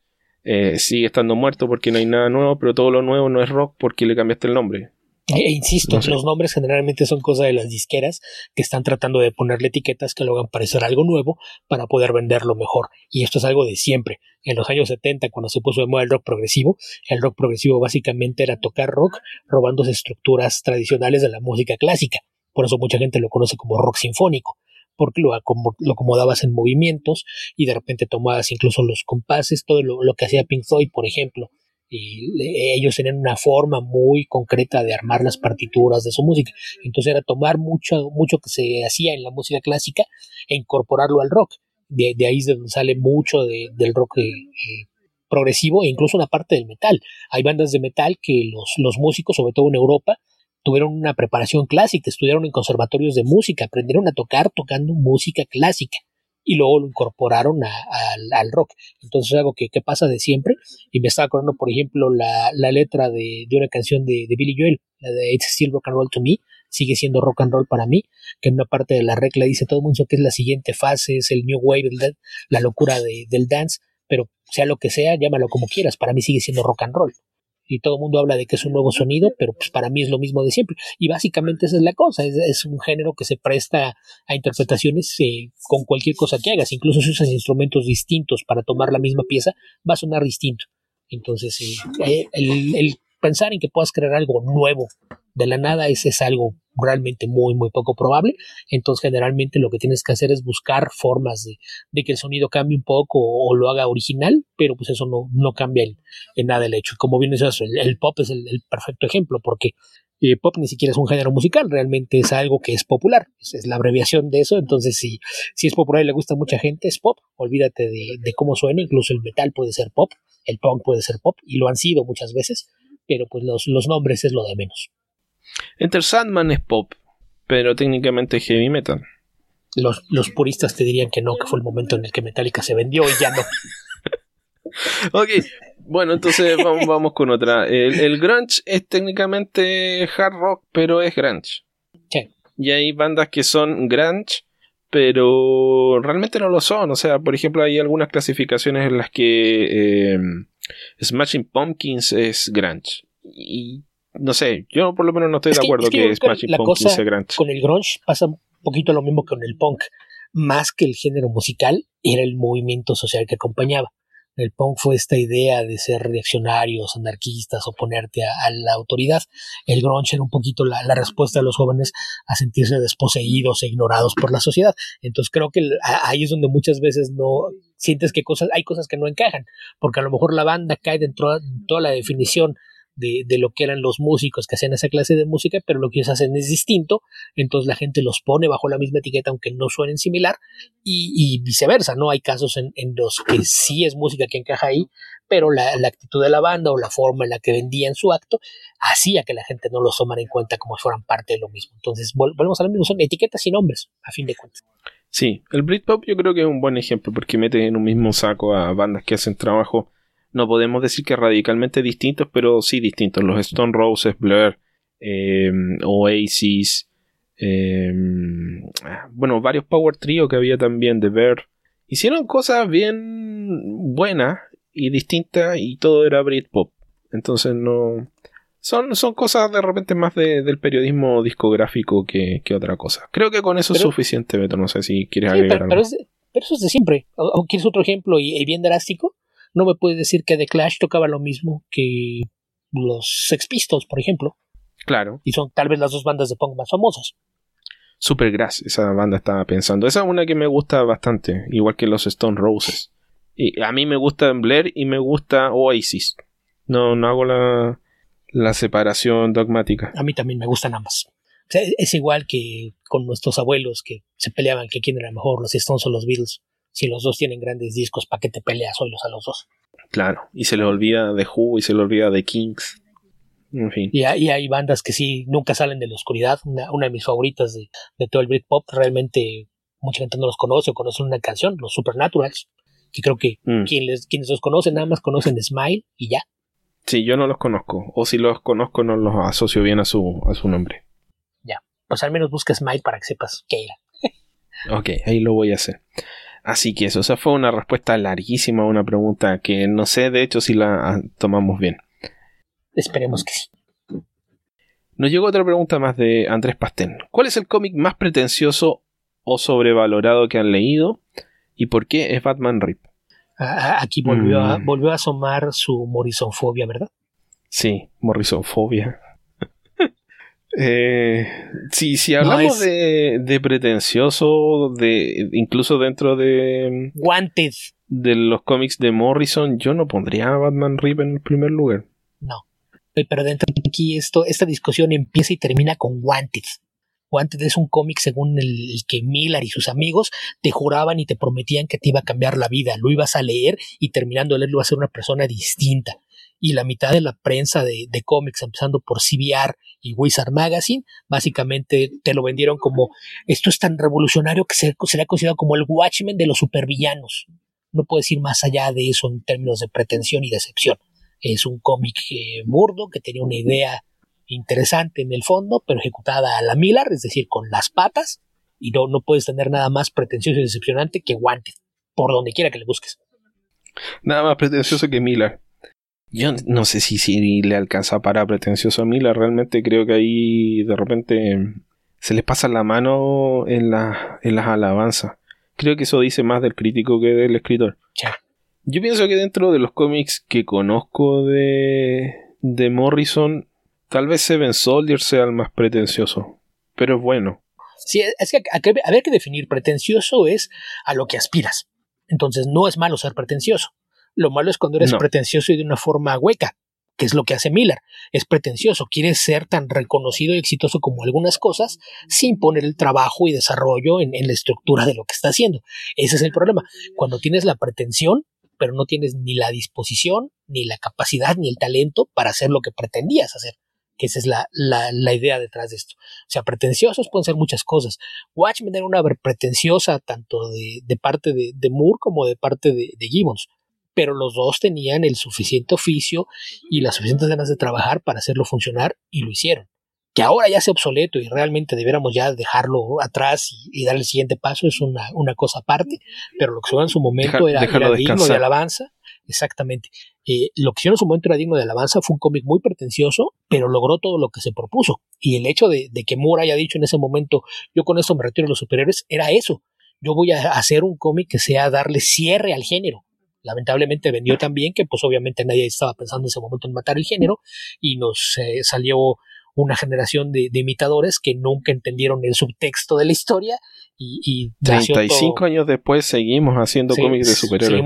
eh, sigue estando muerto porque no hay nada nuevo, pero todo lo nuevo no es rock porque le cambiaste el nombre. E, e insisto, los nombres generalmente son cosas de las disqueras que están tratando de ponerle etiquetas que lo hagan parecer algo nuevo para poder venderlo mejor. Y esto es algo de siempre. En los años 70, cuando se puso de moda el rock progresivo, el rock progresivo básicamente era tocar rock robándose estructuras tradicionales de la música clásica. Por eso mucha gente lo conoce como rock sinfónico porque lo, lo, acomodabas en movimientos y de repente tomabas incluso los compases, todo lo, que hacía Pink Floyd, por ejemplo, y ellos tenían una forma muy concreta de armar las partituras de su música. Entonces era tomar mucho, mucho que se hacía en la música clásica e incorporarlo al rock. De, ahí es donde sale mucho del rock eh, eh, progresivo e incluso una parte del metal. Hay bandas de metal que los músicos, sobre todo en Europa, tuvieron una preparación clásica, estudiaron en conservatorios de música, aprendieron a tocar tocando música clásica y luego lo incorporaron al rock. Entonces es algo que, pasa de siempre. Y me estaba acordando, por ejemplo, la, letra de, una canción de, de Billy Joel, la de It's Still Rock and Roll to Me, sigue siendo rock and roll para mí, que en una parte de la regla dice todo el mundo que es la siguiente fase, es el new wave, la locura del dance, pero sea lo que sea, llámalo como quieras, para mí sigue siendo rock and roll y todo el mundo habla de que es un nuevo sonido, pero pues para mí es lo mismo de siempre. Y básicamente esa es la cosa, es, un género que se presta a interpretaciones eh, con cualquier cosa que hagas, incluso si usas instrumentos distintos para tomar la misma pieza, va a sonar distinto. Entonces, eh, el, pensar en que puedas crear algo nuevo de la nada es, es algo realmente muy, muy poco probable. Entonces, generalmente lo que tienes que hacer es buscar formas de, que el sonido cambie un poco o, lo haga original, pero pues eso no, no cambia en, nada el hecho. Como bien decías, el, el pop es el, perfecto ejemplo, porque eh, pop ni siquiera es un género musical, realmente es algo que es popular, es, la abreviación de eso, entonces si, si es popular y le gusta a mucha gente, es pop, olvídate de, de cómo suena, incluso el metal puede ser pop, el punk puede ser pop, y lo han sido muchas veces, pero pues los, los nombres es lo de menos. Enter Sandman es pop, pero técnicamente heavy metal. Los, los, puristas te dirían que no, que fue el momento en el que Metallica se vendió y ya no. ok, bueno, entonces vamos, vamos con otra. El, grunge es técnicamente hard rock, pero es grunge. Sí. Y hay bandas que son grunge, pero realmente no lo son. O sea, por ejemplo, hay algunas clasificaciones en las que eh, Smashing Pumpkins es grunge. Y no sé, yo por lo menos no estoy de acuerdo que, Smashing Pumpkins sea grunge. Con el grunge pasa un poquito lo mismo que con el punk. Más que el género musical, era el movimiento social que acompañaba. El punk fue esta idea de ser reaccionarios, anarquistas, oponerte a, la autoridad. El grunge era un poquito la, respuesta de los jóvenes a sentirse desposeídos e ignorados por la sociedad. Entonces creo que ahí es donde muchas veces no sientes que cosas, hay cosas que no encajan, porque a lo mejor la banda cae dentro de toda la definición de, de, lo que eran los músicos que hacían esa clase de música, pero lo que ellos hacen es distinto, entonces la gente los pone bajo la misma etiqueta aunque no suenen similar y, viceversa, ¿no? Hay casos en, los que sí es música que encaja ahí, pero la, actitud de la banda o la forma en la que vendían su acto hacía que la gente no los tomara en cuenta como si fueran parte de lo mismo. Entonces, volvemos a lo mismo, son etiquetas y nombres, a fin de cuentas. Sí, el Britpop yo creo que es un buen ejemplo porque mete en un mismo saco a bandas que hacen trabajo no podemos decir que radicalmente distintos, pero sí distintos. Los Stone Roses, Blur, eh, Oasis, eh, bueno, varios Power Trio que había también de Ver. Hicieron cosas bien buenas y distintas y todo era Britpop. Entonces no... Son, son cosas de repente más del periodismo discográfico que, otra cosa. Creo que con eso es suficiente, Beto. No sé si quieres agregar algo. Pero, eso es de siempre. ¿O, ¿Quieres otro ejemplo y bien drástico? No me puedes decir que The Clash tocaba lo mismo que los Sex Pistols, por ejemplo. Claro. Y son tal vez las dos bandas de punk más famosas. Supergrass, esa banda estaba pensando. Esa es una que me gusta bastante, igual que los Stone Roses. Y a mí me gusta Blair y me gusta Oasis. No, no hago la, la separación dogmática. A mí también me gustan ambas. es igual que con nuestros abuelos que se peleaban que quién era mejor, los Stones o los Beatles si los dos tienen grandes discos, ¿para qué te peleas solos a los dos? Claro, y se le olvida de Who y se le olvida de Kings. En fin. Y hay, hay bandas que sí nunca salen de la oscuridad. Una, de mis favoritas de, todo el Britpop, realmente mucha gente no los conoce o conocen una canción, los Supernaturals, que creo que mm. quienes, quienes los conocen nada más conocen Smile y ya. Sí, yo no los conozco, o si los conozco no los asocio bien a su, a su nombre. Ya, pues al menos busca Smile para que sepas qué era. ok, ahí lo voy a hacer. Así que eso, esa fue una respuesta larguísima a una pregunta que no sé de hecho si la tomamos bien. Esperemos que sí. Nos llegó otra pregunta más de Andrés Pastén. ¿Cuál es el cómic más pretencioso o sobrevalorado que han leído? ¿Y por qué es Batman Rip? Aquí volvió, a, mm. volvió a asomar su Morrisonfobia, ¿verdad? Sí, Morrisonfobia. Eh, si, si hablamos de, pretencioso, de incluso dentro de. Wanted. De los cómics de Morrison, yo no pondría a Batman Rip en el primer lugar. No. Pero dentro de aquí esto, esta discusión empieza y termina con Wanted. Wanted es un cómic según el, que Miller y sus amigos te juraban y te prometían que te iba a cambiar la vida. Lo ibas a leer y terminando de leerlo ibas a ser una persona distinta y la mitad de la prensa de, cómics, empezando por CBR y Wizard Magazine, básicamente te lo vendieron como esto es tan revolucionario que se, sería considerado como el Watchmen de los supervillanos. No puedes ir más allá de eso en términos de pretensión y decepción. Es un cómic eh, burdo que tenía una idea interesante en el fondo, pero ejecutada a la Miller, es decir, con las patas, y no, no puedes tener nada más pretencioso y decepcionante que Wanted, por donde quiera que le busques. Nada más pretencioso que Miller. Yo no sé si, si le alcanza para pretencioso a Miller, realmente creo que ahí de repente se les pasa la mano en, la, en las alabanzas. Creo que eso dice más del crítico que del escritor. Yo pienso que dentro de los cómics que conozco de, de Morrison, tal vez Seven Soldier sea el más pretencioso, pero es bueno. Sí, es que haber que definir pretencioso es a lo que aspiras. Entonces no es malo ser pretencioso. Lo malo es cuando eres pretencioso y de una forma hueca, que es lo que hace Miller. Es pretencioso, quiere ser tan reconocido y exitoso como algunas cosas sin poner el trabajo y desarrollo en, en la estructura de lo que está haciendo. Ese es el problema. Cuando tienes la pretensión, pero no tienes ni la disposición, ni la capacidad, ni el talento para hacer lo que pretendías hacer que esa es la, la, idea detrás de esto. O sea, pretenciosos pueden ser muchas cosas. Watchmen era una pretenciosa tanto de, de parte de, de, Moore como de parte de, de, Gibbons, pero los dos tenían el suficiente oficio y las suficientes ganas de trabajar para hacerlo funcionar y lo hicieron. Que ahora ya sea obsoleto y realmente debiéramos ya dejarlo atrás y, dar el siguiente paso es una, una, cosa aparte, pero lo que se en su momento era, era digno de alabanza Exactamente. Eh, lo que hicieron en su momento era digno de alabanza, fue un cómic muy pretencioso, pero logró todo lo que se propuso. Y el hecho de, que Moore haya dicho en ese momento, yo con esto me retiro de los superhéroes, era eso. Yo voy a hacer un cómic que sea darle cierre al género. Lamentablemente vendió también que pues obviamente nadie estaba pensando en ese momento en matar el género y nos eh, salió una generación de, imitadores que nunca entendieron el subtexto de la historia y, y 35 años después seguimos haciendo cómics de superhéroes.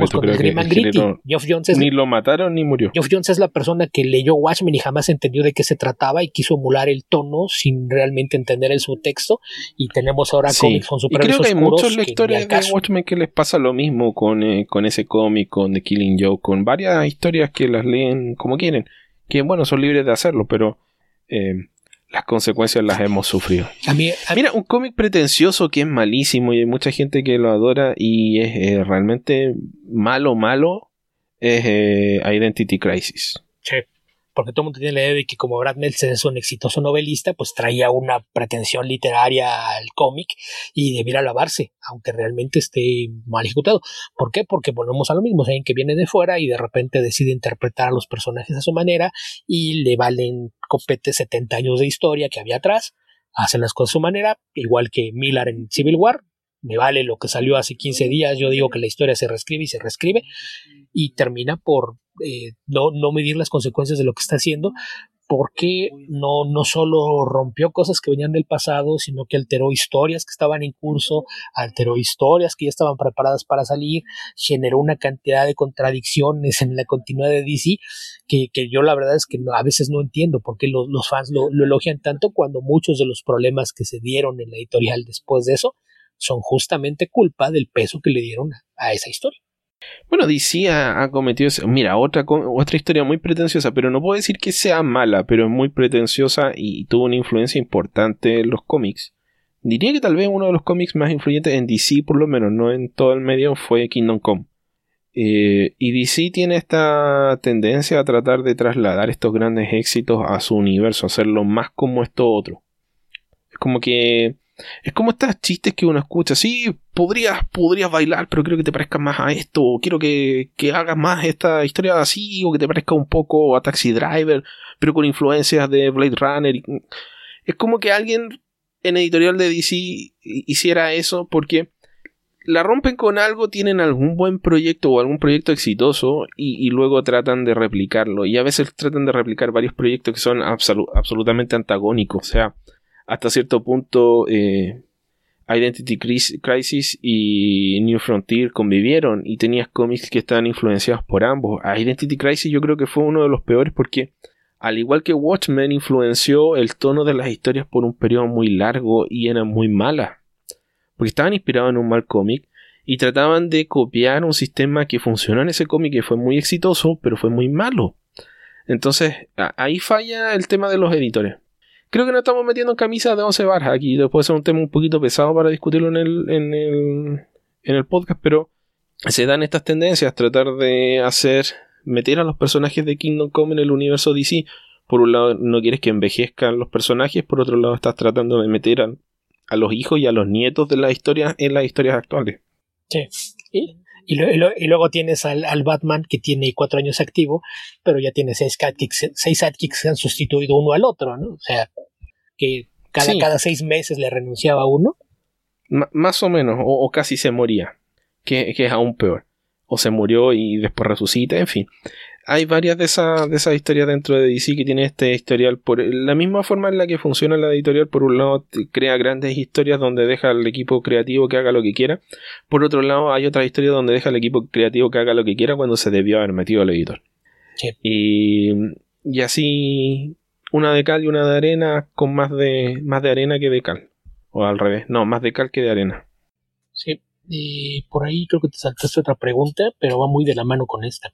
ni lo mataron ni murió. Geoff Jones es la persona que leyó Watchmen y jamás entendió de qué se trataba y quiso emular el tono sin realmente entender el subtexto y tenemos ahora cómics con superhéroes y creo que hay muchos lectores de Watchmen que les pasa lo mismo con, eh, con ese cómic, con The Killing Joke, con varias historias que las leen como quieren, que bueno, son libres de hacerlo, pero eh, las consecuencias las hemos sufrido. Mira, un cómic pretencioso que es malísimo y hay mucha gente que lo adora y es eh, realmente malo, malo, es eh, Identity Crisis porque todo el mundo tiene la idea de que como Brad Nelson es un exitoso novelista, pues traía una pretensión literaria al cómic y debiera alabarse, aunque realmente esté mal ejecutado. ¿Por qué? Porque volvemos a lo mismo, alguien que viene de fuera y de repente decide interpretar a los personajes a su manera y le valen copete 70 años de historia que había atrás, hace las cosas a su manera, igual que Miller en Civil War, me vale lo que salió hace 15 días, yo digo que la historia se reescribe y se reescribe y termina por eh, no, no medir las consecuencias de lo que está haciendo porque no, no solo rompió cosas que venían del pasado, sino que alteró historias que estaban en curso, alteró historias que ya estaban preparadas para salir, generó una cantidad de contradicciones en la continuidad de DC que, que yo la verdad es que a veces no entiendo por qué los, los fans lo, lo, elogian tanto cuando muchos de los problemas que se dieron en la editorial después de eso son justamente culpa del peso que le dieron a esa historia. Bueno, DC ha, cometido. Mira, otra, otra historia muy pretenciosa, pero no puedo decir que sea mala, pero es muy pretenciosa y tuvo una influencia importante en los cómics. Diría que tal vez uno de los cómics más influyentes en DC, por lo menos, no en todo el medio, fue Kingdom Come. Eh, y DC tiene esta tendencia a tratar de trasladar estos grandes éxitos a su universo, hacerlo más como esto otro. Es como que es como estos chistes que uno escucha. Sí, podrías, podrías bailar, pero creo que te parezca más a esto. O quiero que, que hagas más esta historia así. O que te parezca un poco a Taxi Driver, pero con influencias de Blade Runner. Es como que alguien en editorial de DC hiciera eso porque la rompen con algo, tienen algún buen proyecto o algún proyecto exitoso y, luego tratan de replicarlo. Y a veces tratan de replicar varios proyectos que son absolutamente antagónicos. O sea, hasta cierto punto eh, Identity Crisis y New Frontier convivieron y tenías cómics que estaban influenciados por ambos. Identity Crisis yo creo que fue uno de los peores porque al igual que Watchmen influenció el tono de las historias por un periodo muy largo y eran muy malas. Porque estaban inspirados en un mal cómic y trataban de copiar un sistema que funcionó en ese cómic que fue muy exitoso pero fue muy malo. Entonces, ahí falla el tema de los editores. Creo que nos estamos metiendo en camisas de 11 barras aquí. Después ser un tema un poquito pesado para discutirlo en el, en el, en el podcast, pero se dan estas tendencias, tratar de hacer, meter a los personajes de Kingdom Come en el universo DC. Por un lado, no quieres que envejezcan los personajes, por otro lado, estás tratando de meter a, a los hijos y a los nietos de la historia en las historias actuales. Sí. Y, y, luego tienes al, al, Batman que tiene cuatro años activo, pero ya tiene seis sidekicks, seis sidekicks que han sustituido uno al otro, ¿no? O sea, que cada, cada seis meses le renunciaba a uno. más o menos, o, o, casi se moría, que, que es aún peor. O se murió y después resucita, en fin hay varias de esas de esas historias dentro de DC que tiene este historial por la misma forma en la que funciona la editorial por un lado crea grandes historias donde deja al equipo creativo que haga lo que quiera. Por otro lado hay otras historias donde deja al equipo creativo que haga lo que quiera cuando se debió haber metido al editor. Y, y así una de cal y una de arena con más de más de arena que de cal. O al revés no más de cal que de arena. Sí y por ahí creo que te saltaste otra pregunta pero va muy de la mano con esta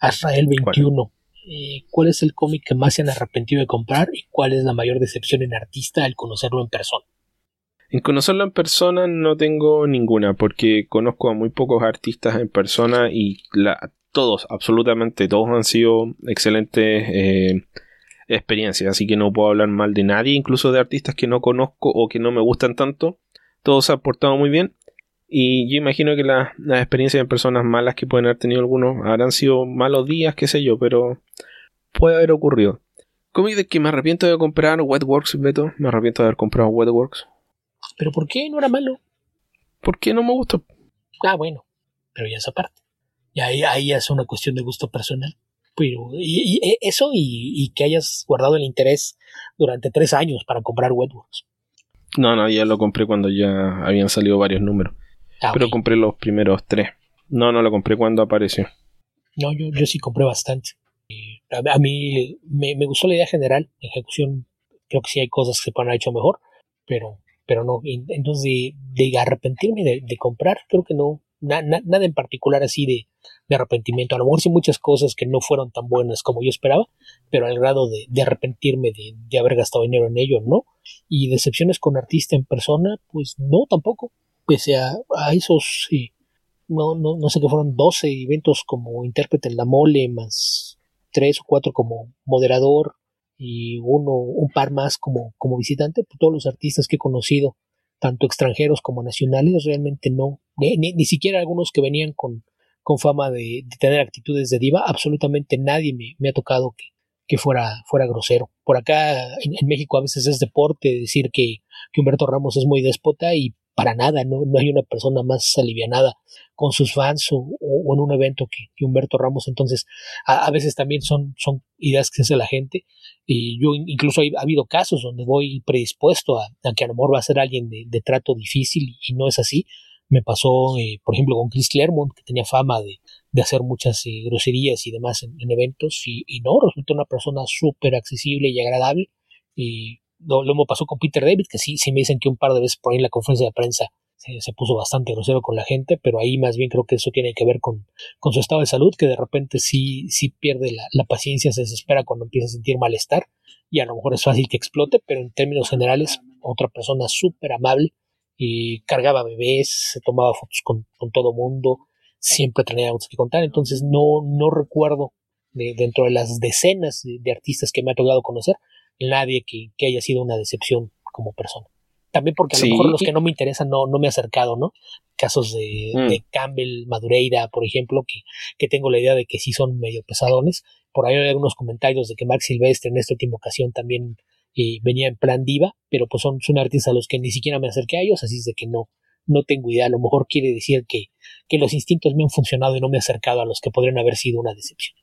Azrael 21. Eh, ¿Cuál es el cómic que más se han arrepentido de comprar y cuál es la mayor decepción en artista al conocerlo en persona? En conocerlo en persona no tengo ninguna, porque conozco a muy pocos artistas en persona y la, todos, absolutamente todos han sido excelentes eh, experiencias, así que no puedo hablar mal de nadie, incluso de artistas que no conozco o que no me gustan tanto. Todos se han portado muy bien y yo imagino que las experiencias de personas malas que pueden haber tenido algunos habrán sido malos días, qué sé yo, pero puede haber ocurrido. ¿Cómo de que me arrepiento de comprar Wetworks, Beto? Me arrepiento de haber comprado Wetworks. ¿Pero por qué? ¿No era malo? ¿Por qué no me gustó? Ah, bueno, pero ya es aparte. Y ahí, ahí es una cuestión de gusto personal. Pero y, y eso y, y, que hayas guardado el interés durante tres años para comprar Wetworks. No, no, ya lo compré cuando ya habían salido varios números. Ah, pero compré los primeros tres. No, no lo compré cuando apareció. No, yo, yo sí compré bastante. A, mí me, me, gustó la idea general. La ejecución, creo que sí hay cosas que se pueden haber hecho mejor, pero, pero no. Entonces, de, de arrepentirme de, de, comprar, creo que no. nada en particular así de, de, arrepentimiento. A lo mejor sí muchas cosas que no fueron tan buenas como yo esperaba, pero al grado de, de arrepentirme de, de haber gastado dinero en ello, no. Y decepciones con artista en persona, pues no, tampoco pese a, esos, no, no, no, sé qué fueron 12 eventos como intérprete en la mole, más 3 o 4 como moderador y uno, un par más como, como visitante, pues todos los artistas que he conocido, tanto extranjeros como nacionales, realmente no, ni, ni, siquiera algunos que venían con, con fama de, tener actitudes de diva, absolutamente nadie me, me ha tocado que, que fuera, fuera grosero. Por acá en, en, México a veces es deporte decir que, que Humberto Ramos es muy déspota y para nada, no, no hay una persona más alivianada con sus fans o, en un evento que, Humberto Ramos. Entonces, a, veces también son, son ideas que hace la gente. Y yo incluso ha habido casos donde voy predispuesto a, que a lo mejor va a ser alguien de, trato difícil y, no es así. Me pasó, eh, por ejemplo, con Chris Claremont, que tenía fama de, de hacer muchas eh, groserías y demás en, eventos, y, y, no, resultó una persona súper accesible y agradable. Y lo, lo pasó con Peter David, que sí, sí me dicen que un par de veces por ahí en la conferencia de prensa se, puso bastante grosero con la gente, pero ahí más bien creo que eso tiene que ver con, con su estado de salud, que de repente sí, sí pierde la, la, paciencia, se desespera cuando empieza a sentir malestar, y a lo mejor es fácil que explote, pero en términos generales, otra persona súper amable, y cargaba bebés, se tomaba fotos con, con todo mundo, siempre tenía algo que contar, entonces no, no recuerdo de, dentro de las decenas de, de artistas que me ha tocado conocer, nadie que, que, haya sido una decepción como persona. También porque a lo mejor los que no me interesan no, no me he acercado, ¿no? Casos de, mm. de Campbell, Madureira, por ejemplo, que, que, tengo la idea de que sí son medio pesadones. Por ahí hay algunos comentarios de que Mark Silvestre en esta última ocasión también eh, venía en plan diva, pero pues son, son artistas a los que ni siquiera me acerqué a ellos, así es de que no, no tengo idea. A lo mejor quiere decir que, que los instintos me han funcionado y no me he acercado a los que podrían haber sido una decepción.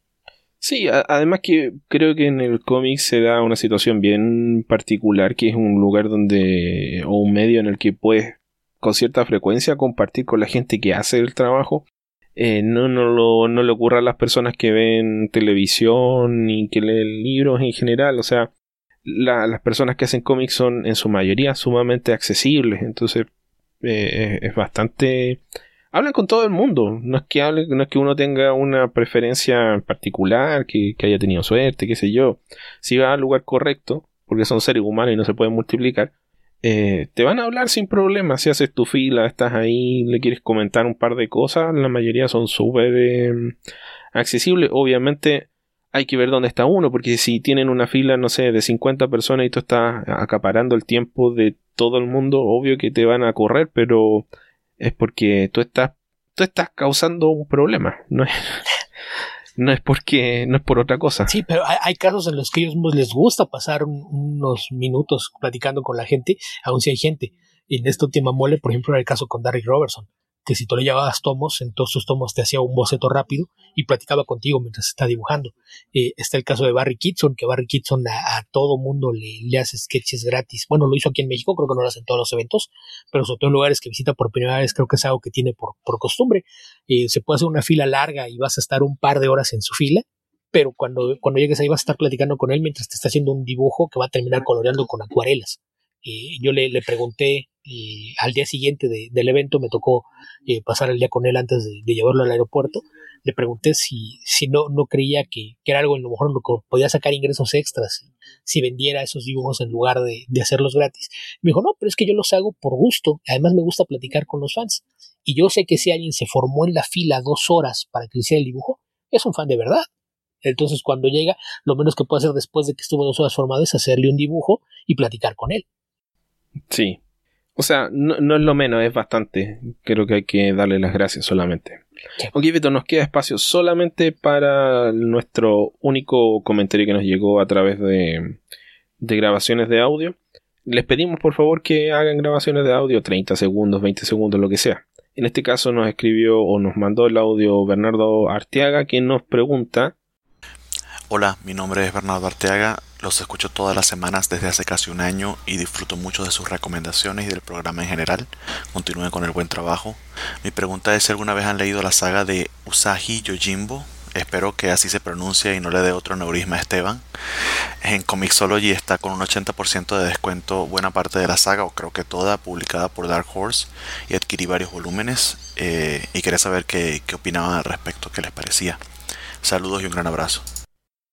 Sí, además que creo que en el cómic se da una situación bien particular, que es un lugar donde, o un medio en el que puedes con cierta frecuencia compartir con la gente que hace el trabajo. Eh, no, no, lo, no le ocurra a las personas que ven televisión ni que leen libros en general. O sea, las personas que hacen cómics son en su mayoría sumamente accesibles. Entonces eh, es bastante hablan con todo el mundo. No es que no es que uno tenga una preferencia particular, que, haya tenido suerte, qué sé yo. Si va al lugar correcto, porque son seres humanos y no se pueden multiplicar, eh, te van a hablar sin problema. Si haces tu fila, estás ahí, le quieres comentar un par de cosas, la mayoría son súper eh, accesibles. Obviamente hay que ver dónde está uno, porque si tienen una fila, no sé, de 50 personas y tú estás acaparando el tiempo de todo el mundo, obvio que te van a correr, pero es porque tú estás, tú estás causando un problema, no es, no es porque, no es por otra cosa. Sí, pero hay, casos en los que ellos les gusta pasar unos minutos platicando con la gente, aun si hay gente. Y en esta última mole, por ejemplo, era el caso con Darry Robertson que si tú le llevabas tomos, en todos tomos te hacía un boceto rápido y platicaba contigo mientras está dibujando. Eh, está el caso de Barry Kitson, que Barry Kitson a, todo mundo le, le, hace sketches gratis. Bueno, lo hizo aquí en México, creo que no lo hace en todos los eventos, pero sobre todo en lugares que visita por primera vez, creo que es algo que tiene por, por costumbre. Eh, se puede hacer una fila larga y vas a estar un par de horas en su fila, pero cuando, cuando llegues ahí vas a estar platicando con él mientras te está haciendo un dibujo que va a terminar coloreando con acuarelas. Eh, yo le, le pregunté y al día siguiente del evento me tocó eh, pasar el día con él antes de, llevarlo al aeropuerto. Le pregunté si, si no, no creía que, era algo en lo mejor lo que podía sacar ingresos extras si vendiera esos dibujos en lugar de, hacerlos gratis. Me dijo, no, pero es que yo los hago por gusto. Además me gusta platicar con los fans. Y yo sé que si alguien se formó en la fila dos horas para que hiciera el dibujo, es un fan de verdad. Entonces cuando llega, lo menos que puede hacer después de que estuvo dos horas formado es hacerle un dibujo y platicar con él. Sí, o sea, no, es lo menos, es bastante. Creo que hay que darle las gracias solamente. Ok, Vito, nos queda espacio solamente para nuestro único comentario que nos llegó a través de, de grabaciones de audio. Les pedimos por favor que hagan grabaciones de audio 30 segundos, 20 segundos, lo que sea. En este caso nos escribió o nos mandó el audio Bernardo Arteaga, quien nos pregunta Hola, mi nombre es Bernardo Arteaga, los escucho todas las semanas desde hace casi un año y disfruto mucho de sus recomendaciones y del programa en general. Continúen con el buen trabajo. Mi pregunta es si alguna vez han leído la saga de Usagi Yojimbo. Espero que así se pronuncie y no le dé otro neurisma a Esteban. En Comixology está con un 80% de descuento buena parte de la saga, o creo que toda, publicada por Dark Horse, y adquirí varios volúmenes. Eh, y quería saber qué, qué opinaban al respecto, qué les parecía. Saludos y un gran abrazo.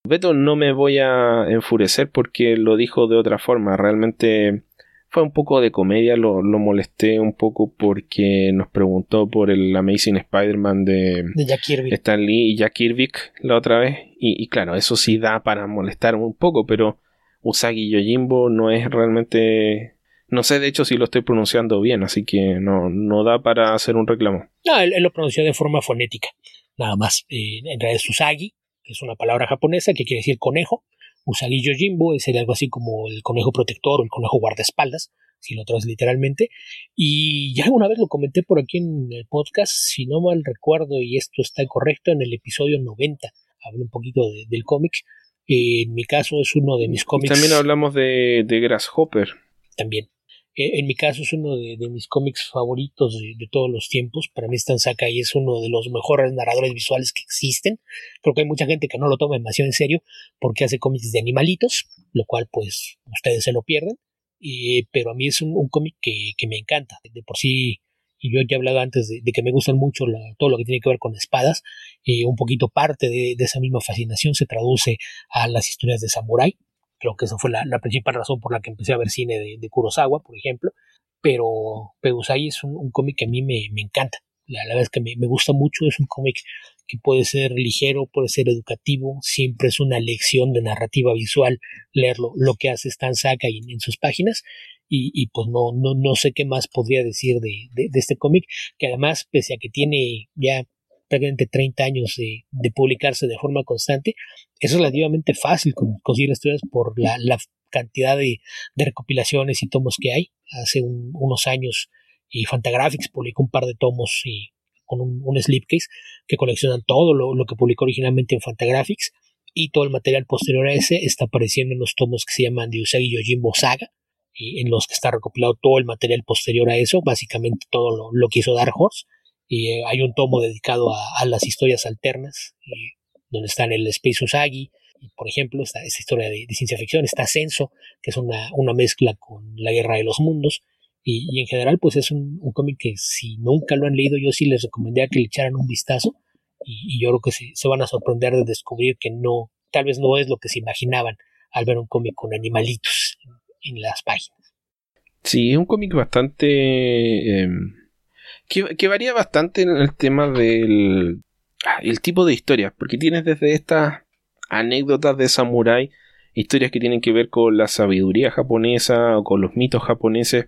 Beto no me voy a enfurecer porque lo dijo de otra forma. Realmente fue un poco de comedia. Lo, molesté un poco porque nos preguntó por el Amazing Spider-Man de, Jack Kirby. Stan Lee y Jack Kirby la otra vez. Y, claro, eso sí da para molestar un poco, pero Usagi Yojimbo no es realmente. No sé de hecho si lo estoy pronunciando bien, así que no, no da para hacer un reclamo. No, él, lo pronunció de forma fonética, nada más. Eh, en realidad es Usagi, que es una palabra japonesa que quiere decir conejo. Usagi Yojimbo es algo así como el conejo protector o el conejo guardaespaldas, si lo traes literalmente. Y ya alguna vez lo comenté por aquí en el podcast, si no mal recuerdo, y esto está correcto, en el episodio 90 hablé un poquito del cómic. en mi caso es uno de mis cómics. También hablamos de, de Grasshopper. También. Eh, en mi caso es uno de, mis cómics favoritos de, todos los tiempos. Para mí Stan Sakai es uno de los mejores narradores visuales que existen. Creo que hay mucha gente que no lo toma demasiado en serio porque hace cómics de animalitos, lo cual pues ustedes se lo pierden. pero a mí es un, cómic que, me encanta. De por sí, y yo ya he hablado antes de, que me gustan mucho todo lo que tiene que ver con espadas. Eh, un poquito parte de, esa misma fascinación se traduce a las historias de Samurai Creo que esa fue la, principal razón por la que empecé a ver cine de, Kurosawa, por ejemplo. Pero Pedusai es un, cómic que a mí me, encanta. La, verdad es que me, gusta mucho. Es un cómic que puede ser ligero, puede ser educativo. Siempre es una lección de narrativa visual leerlo, lo que hace Stan Saga en, en sus páginas. Y, pues no, no, no sé qué más podría decir de, de este cómic, que además, pese a que tiene ya prácticamente 30 años de, publicarse de forma constante, es relativamente fácil conseguir historias por la, cantidad de, recopilaciones y tomos que hay. Hace unos años y Fantagraphics publicó un par de tomos y con un, slipcase que coleccionan todo lo, que publicó originalmente en Fantagraphics y todo el material posterior a ese está apareciendo en los tomos que se llaman de Usagi Yojimbo Saga y en los que está recopilado todo el material posterior a eso, básicamente todo lo, lo que hizo Dark Horse y eh, hay un tomo dedicado a, las historias alternas, donde están el Space Usagi, por ejemplo, esta, esta historia de, ciencia ficción, está Ascenso, que es una, una, mezcla con la Guerra de los Mundos, Y, en general, pues es un, cómic que si nunca lo han leído, yo sí les recomendaría que le echaran un vistazo. Y, yo creo que se, van a sorprender de descubrir que no, tal vez no es lo que se imaginaban al ver un cómic con animalitos en, las páginas. Sí, es un cómic bastante... Em, que, varía bastante en el tema del ah, el tipo de historias, porque tienes desde estas anécdotas de samurái historias que tienen que ver con la sabiduría japonesa o con los mitos japoneses,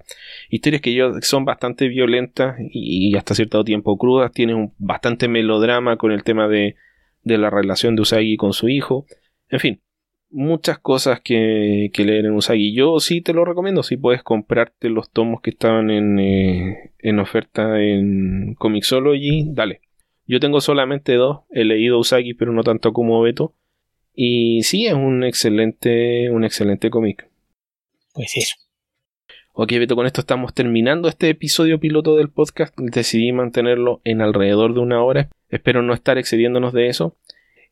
historias que son bastante violentas y, hasta cierto tiempo crudas, tienen un bastante melodrama con el tema de, de, la relación de Usagi con su hijo, en fin, muchas cosas que, que, leer en Usagi. Yo sí te lo recomiendo, si puedes comprarte los tomos que estaban en, eh, en oferta en Comixology, dale. Yo tengo solamente dos, he leído Usagi pero no tanto como Beto y sí, es un excelente, un excelente cómic. Pues eso. Ok, Beto, con esto estamos terminando este episodio piloto del podcast. Decidí mantenerlo en alrededor de una hora. Espero no estar excediéndonos de eso.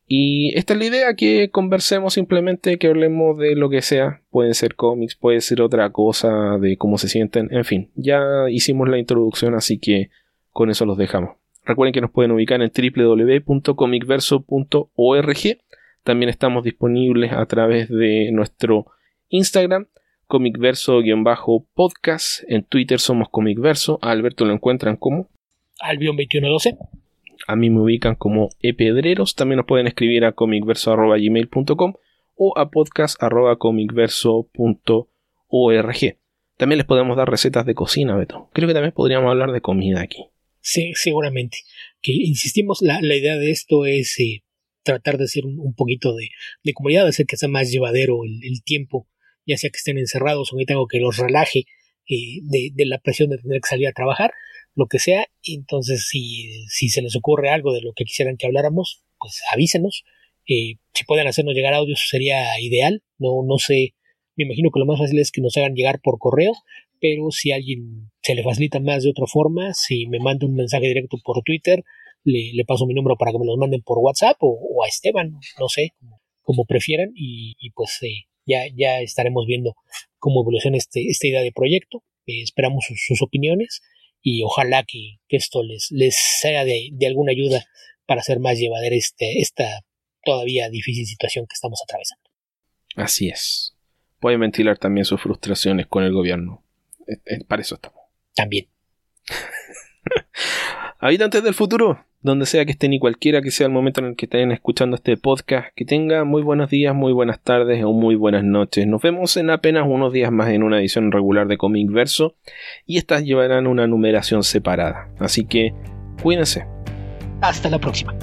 Y esta es la idea, que conversemos simplemente, que hablemos de lo que sea. Pueden ser cómics, puede ser otra cosa, de cómo se sienten. En fin, ya hicimos la introducción, así que con eso los dejamos. Recuerden que nos pueden ubicar en www.comicverso.org también estamos disponibles a través de nuestro Instagram, comicverso-podcast. En Twitter somos comicverso. A Alberto lo encuentran como Albion2112. A mí me ubican como epedreros. También nos pueden escribir a comicverso.gmail.com o a podcast.comicverso.org. También les podemos dar recetas de cocina, Beto. Creo que también podríamos hablar de comida aquí. Sí, seguramente. Que insistimos, la, idea de esto es eh, tratar de hacer un, poquito de, de, comunidad, hacer que sea más llevadero el, tiempo, ya sea que estén encerrados o que tengo que los relaje eh, de, de, la presión de tener que salir a trabajar, lo que sea. Entonces, si, si se les ocurre algo de lo que quisieran que habláramos, pues avísenos. Eh, si pueden hacernos llegar audios sería ideal. No, no sé, me imagino que lo más fácil es que nos hagan llegar por correo, pero si a alguien se le facilita más de otra forma, si me manda un mensaje directo por Twitter, le, paso mi número para que me los manden por WhatsApp o, a Esteban, no sé, como, prefieran, y, pues eh, ya, ya estaremos viendo cómo evoluciona este, esta idea de proyecto. Eh, esperamos sus, opiniones y ojalá que, esto les, les sea de, alguna ayuda para hacer más llevadera este, esta todavía difícil situación que estamos atravesando. Así es. Pueden ventilar también sus frustraciones con el gobierno. Eh, para eso estamos. También. Habitantes del futuro, donde sea que estén y cualquiera que sea el momento en el que estén escuchando este podcast, que tengan muy buenos días, muy buenas tardes o muy buenas noches. Nos vemos en apenas unos días más en una edición regular de Comic Verso y estas llevarán una numeración separada. Así que cuídense. Hasta la próxima.